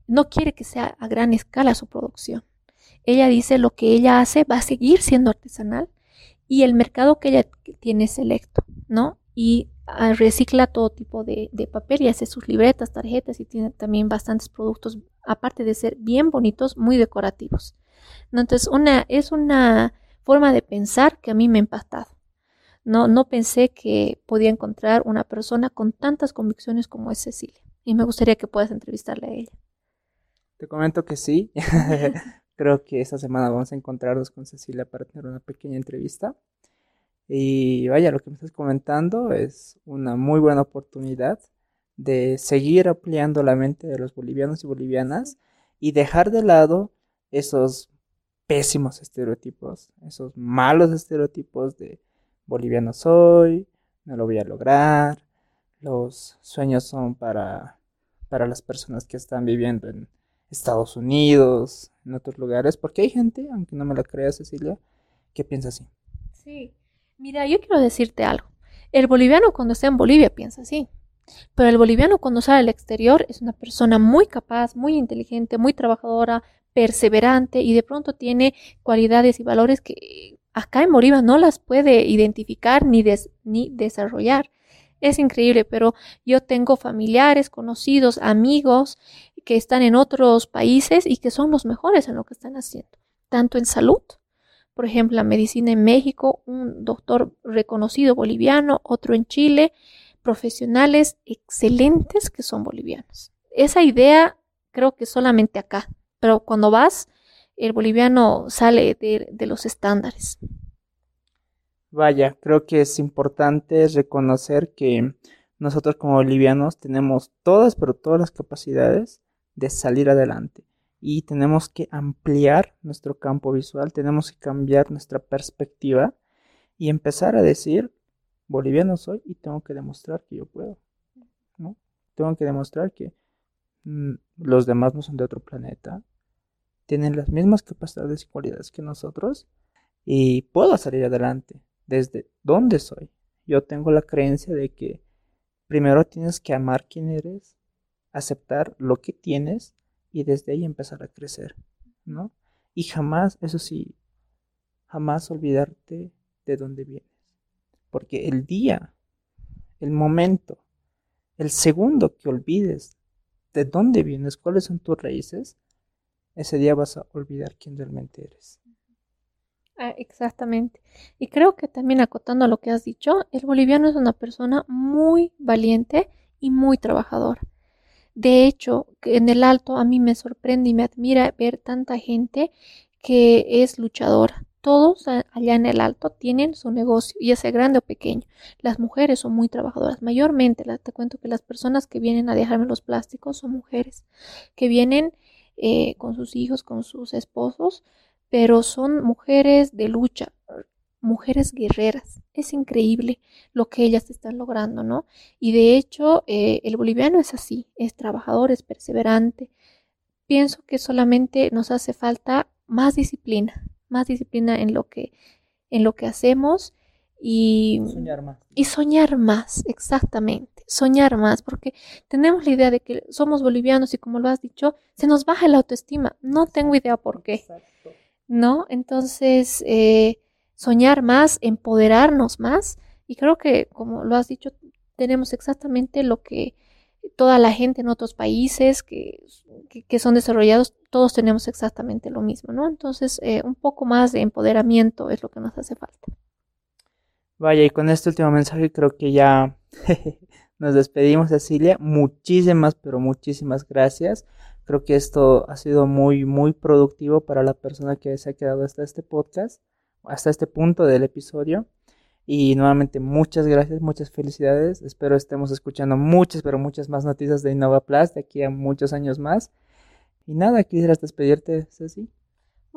no quiere que sea a gran escala su producción. Ella dice lo que ella hace va a seguir siendo artesanal y el mercado que ella tiene es selecto, ¿no? Y ah, recicla todo tipo de, papel y hace sus libretas, tarjetas y tiene también bastantes productos, aparte de ser bien bonitos, muy decorativos. Entonces, una, es una forma de pensar que a mí me ha impactado. No, no pensé que podía encontrar una persona con tantas convicciones como es Cecilia. Y me gustaría que puedas entrevistarle a ella. Te comento que sí. <laughs> Creo que esta semana vamos a encontrarnos con Cecilia para tener una pequeña entrevista. Y vaya, lo que me estás comentando es una muy buena oportunidad de seguir ampliando la mente de los bolivianos y bolivianas y dejar de lado esos pésimos estereotipos, esos malos estereotipos de boliviano soy, no lo voy a lograr, los sueños son para, para las personas que están viviendo en Estados Unidos, en otros lugares, porque hay gente, aunque no me la crea Cecilia, que piensa así. Sí, mira, yo quiero decirte algo. El boliviano cuando está en Bolivia piensa así. Pero el boliviano cuando sale al exterior es una persona muy capaz, muy inteligente, muy trabajadora, perseverante y de pronto tiene cualidades y valores que acá en Bolivia no las puede identificar ni, ni desarrollar. Es increíble, pero yo tengo familiares, conocidos, amigos que están en otros países y que son los mejores en lo que están haciendo, tanto en salud, por ejemplo, la medicina en México, un doctor reconocido boliviano, otro en Chile, profesionales excelentes que son bolivianos. Esa idea creo que solamente acá, pero cuando vas el boliviano sale de, los estándares. Vaya, creo que es importante reconocer que nosotros como bolivianos tenemos todas, pero todas las capacidades de salir adelante. Y tenemos que ampliar nuestro campo visual, tenemos que cambiar nuestra perspectiva y empezar a decir, boliviano soy y tengo que demostrar que yo puedo. ¿no? Tengo que demostrar que mm, los demás no son de otro planeta, tienen las mismas capacidades y cualidades que nosotros y puedo salir adelante desde donde soy. Yo tengo la creencia de que primero tienes que amar quién eres, aceptar lo que tienes y desde ahí empezar a crecer, ¿no? Y jamás, eso sí, jamás olvidarte de dónde vienes. Porque el día, el momento, el segundo que olvides de dónde vienes, cuáles son tus raíces, ese día vas a olvidar quién realmente eres. Ah, exactamente. Y creo que también acotando a lo que has dicho, el boliviano es una persona muy valiente y muy trabajadora. De hecho, en el alto a mí me sorprende y me admira ver tanta gente que es luchadora. Todos allá en el alto tienen su negocio, ya sea grande o pequeño. Las mujeres son muy trabajadoras. Mayormente, te cuento que las personas que vienen a dejarme los plásticos son mujeres, que vienen eh, con sus hijos, con sus esposos, pero son mujeres de lucha, mujeres guerreras. Es increíble lo que ellas están logrando, ¿no? Y de hecho, eh, el boliviano es así, es trabajador, es perseverante. Pienso que solamente nos hace falta más disciplina, más disciplina en lo que, en lo que hacemos y soñar más. Y soñar más, exactamente, soñar más, porque tenemos la idea de que somos bolivianos y como lo has dicho, se nos baja la autoestima. No tengo idea por qué. ¿No? Entonces, eh, soñar más, empoderarnos más. Y creo que, como lo has dicho, tenemos exactamente lo que toda la gente en otros países que, que, son desarrollados, todos tenemos exactamente lo mismo, ¿no? Entonces, eh, un poco más de empoderamiento es lo que nos hace falta. Vaya, y con este último mensaje creo que ya <laughs> nos despedimos, Cecilia. Muchísimas, pero muchísimas gracias. Creo que esto ha sido muy, muy productivo para la persona que se ha quedado hasta este podcast, hasta este punto del episodio. Y nuevamente muchas gracias, muchas felicidades. Espero estemos escuchando muchas, pero muchas más noticias de Innova Plus de aquí a muchos años más. Y nada, quisieras despedirte, Ceci.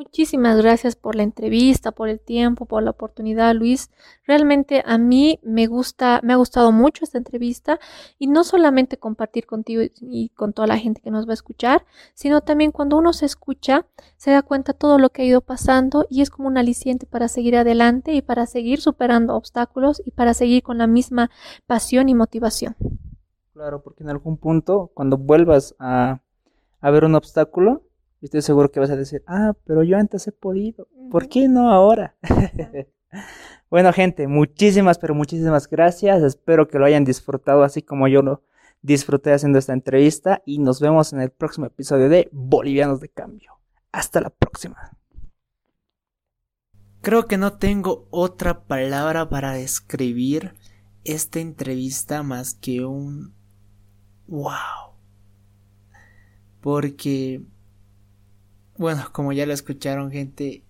Muchísimas gracias por la entrevista, por el tiempo, por la oportunidad, Luis. Realmente a mí me gusta, me ha gustado mucho esta entrevista y no solamente compartir contigo y con toda la gente que nos va a escuchar, sino también cuando uno se escucha, se da cuenta todo lo que ha ido pasando y es como un aliciente para seguir adelante y para seguir superando obstáculos y para seguir con la misma pasión y motivación. Claro, porque en algún punto, cuando vuelvas a, a ver un obstáculo, y estoy seguro que vas a decir, ah, pero yo antes he podido. ¿Por qué no ahora? <laughs> bueno, gente, muchísimas, pero muchísimas gracias. Espero que lo hayan disfrutado así como yo lo disfruté haciendo esta entrevista. Y nos vemos en el próximo episodio de Bolivianos de Cambio. Hasta la próxima. Creo que no tengo otra palabra para describir esta entrevista más que un wow. Porque bueno, como ya lo escucharon, gente,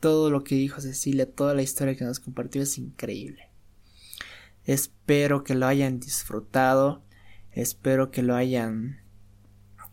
todo lo que dijo Cecilia, toda la historia que nos compartió es increíble. Espero que lo hayan disfrutado, espero que lo hayan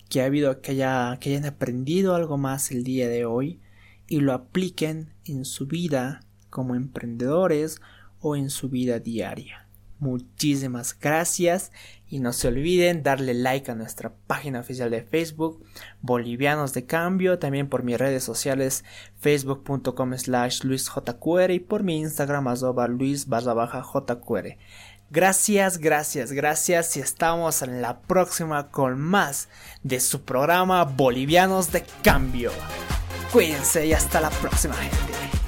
que ha habido que, haya, que hayan aprendido algo más el día de hoy y lo apliquen en su vida como emprendedores o en su vida diaria. Muchísimas gracias y no se olviden darle like a nuestra página oficial de Facebook, Bolivianos de Cambio, también por mis redes sociales, facebook.com slash luisjqr y por mi Instagram, arroba luis barra baja jqr. Gracias, gracias, gracias y estamos en la próxima con más de su programa Bolivianos de Cambio. Cuídense y hasta la próxima gente.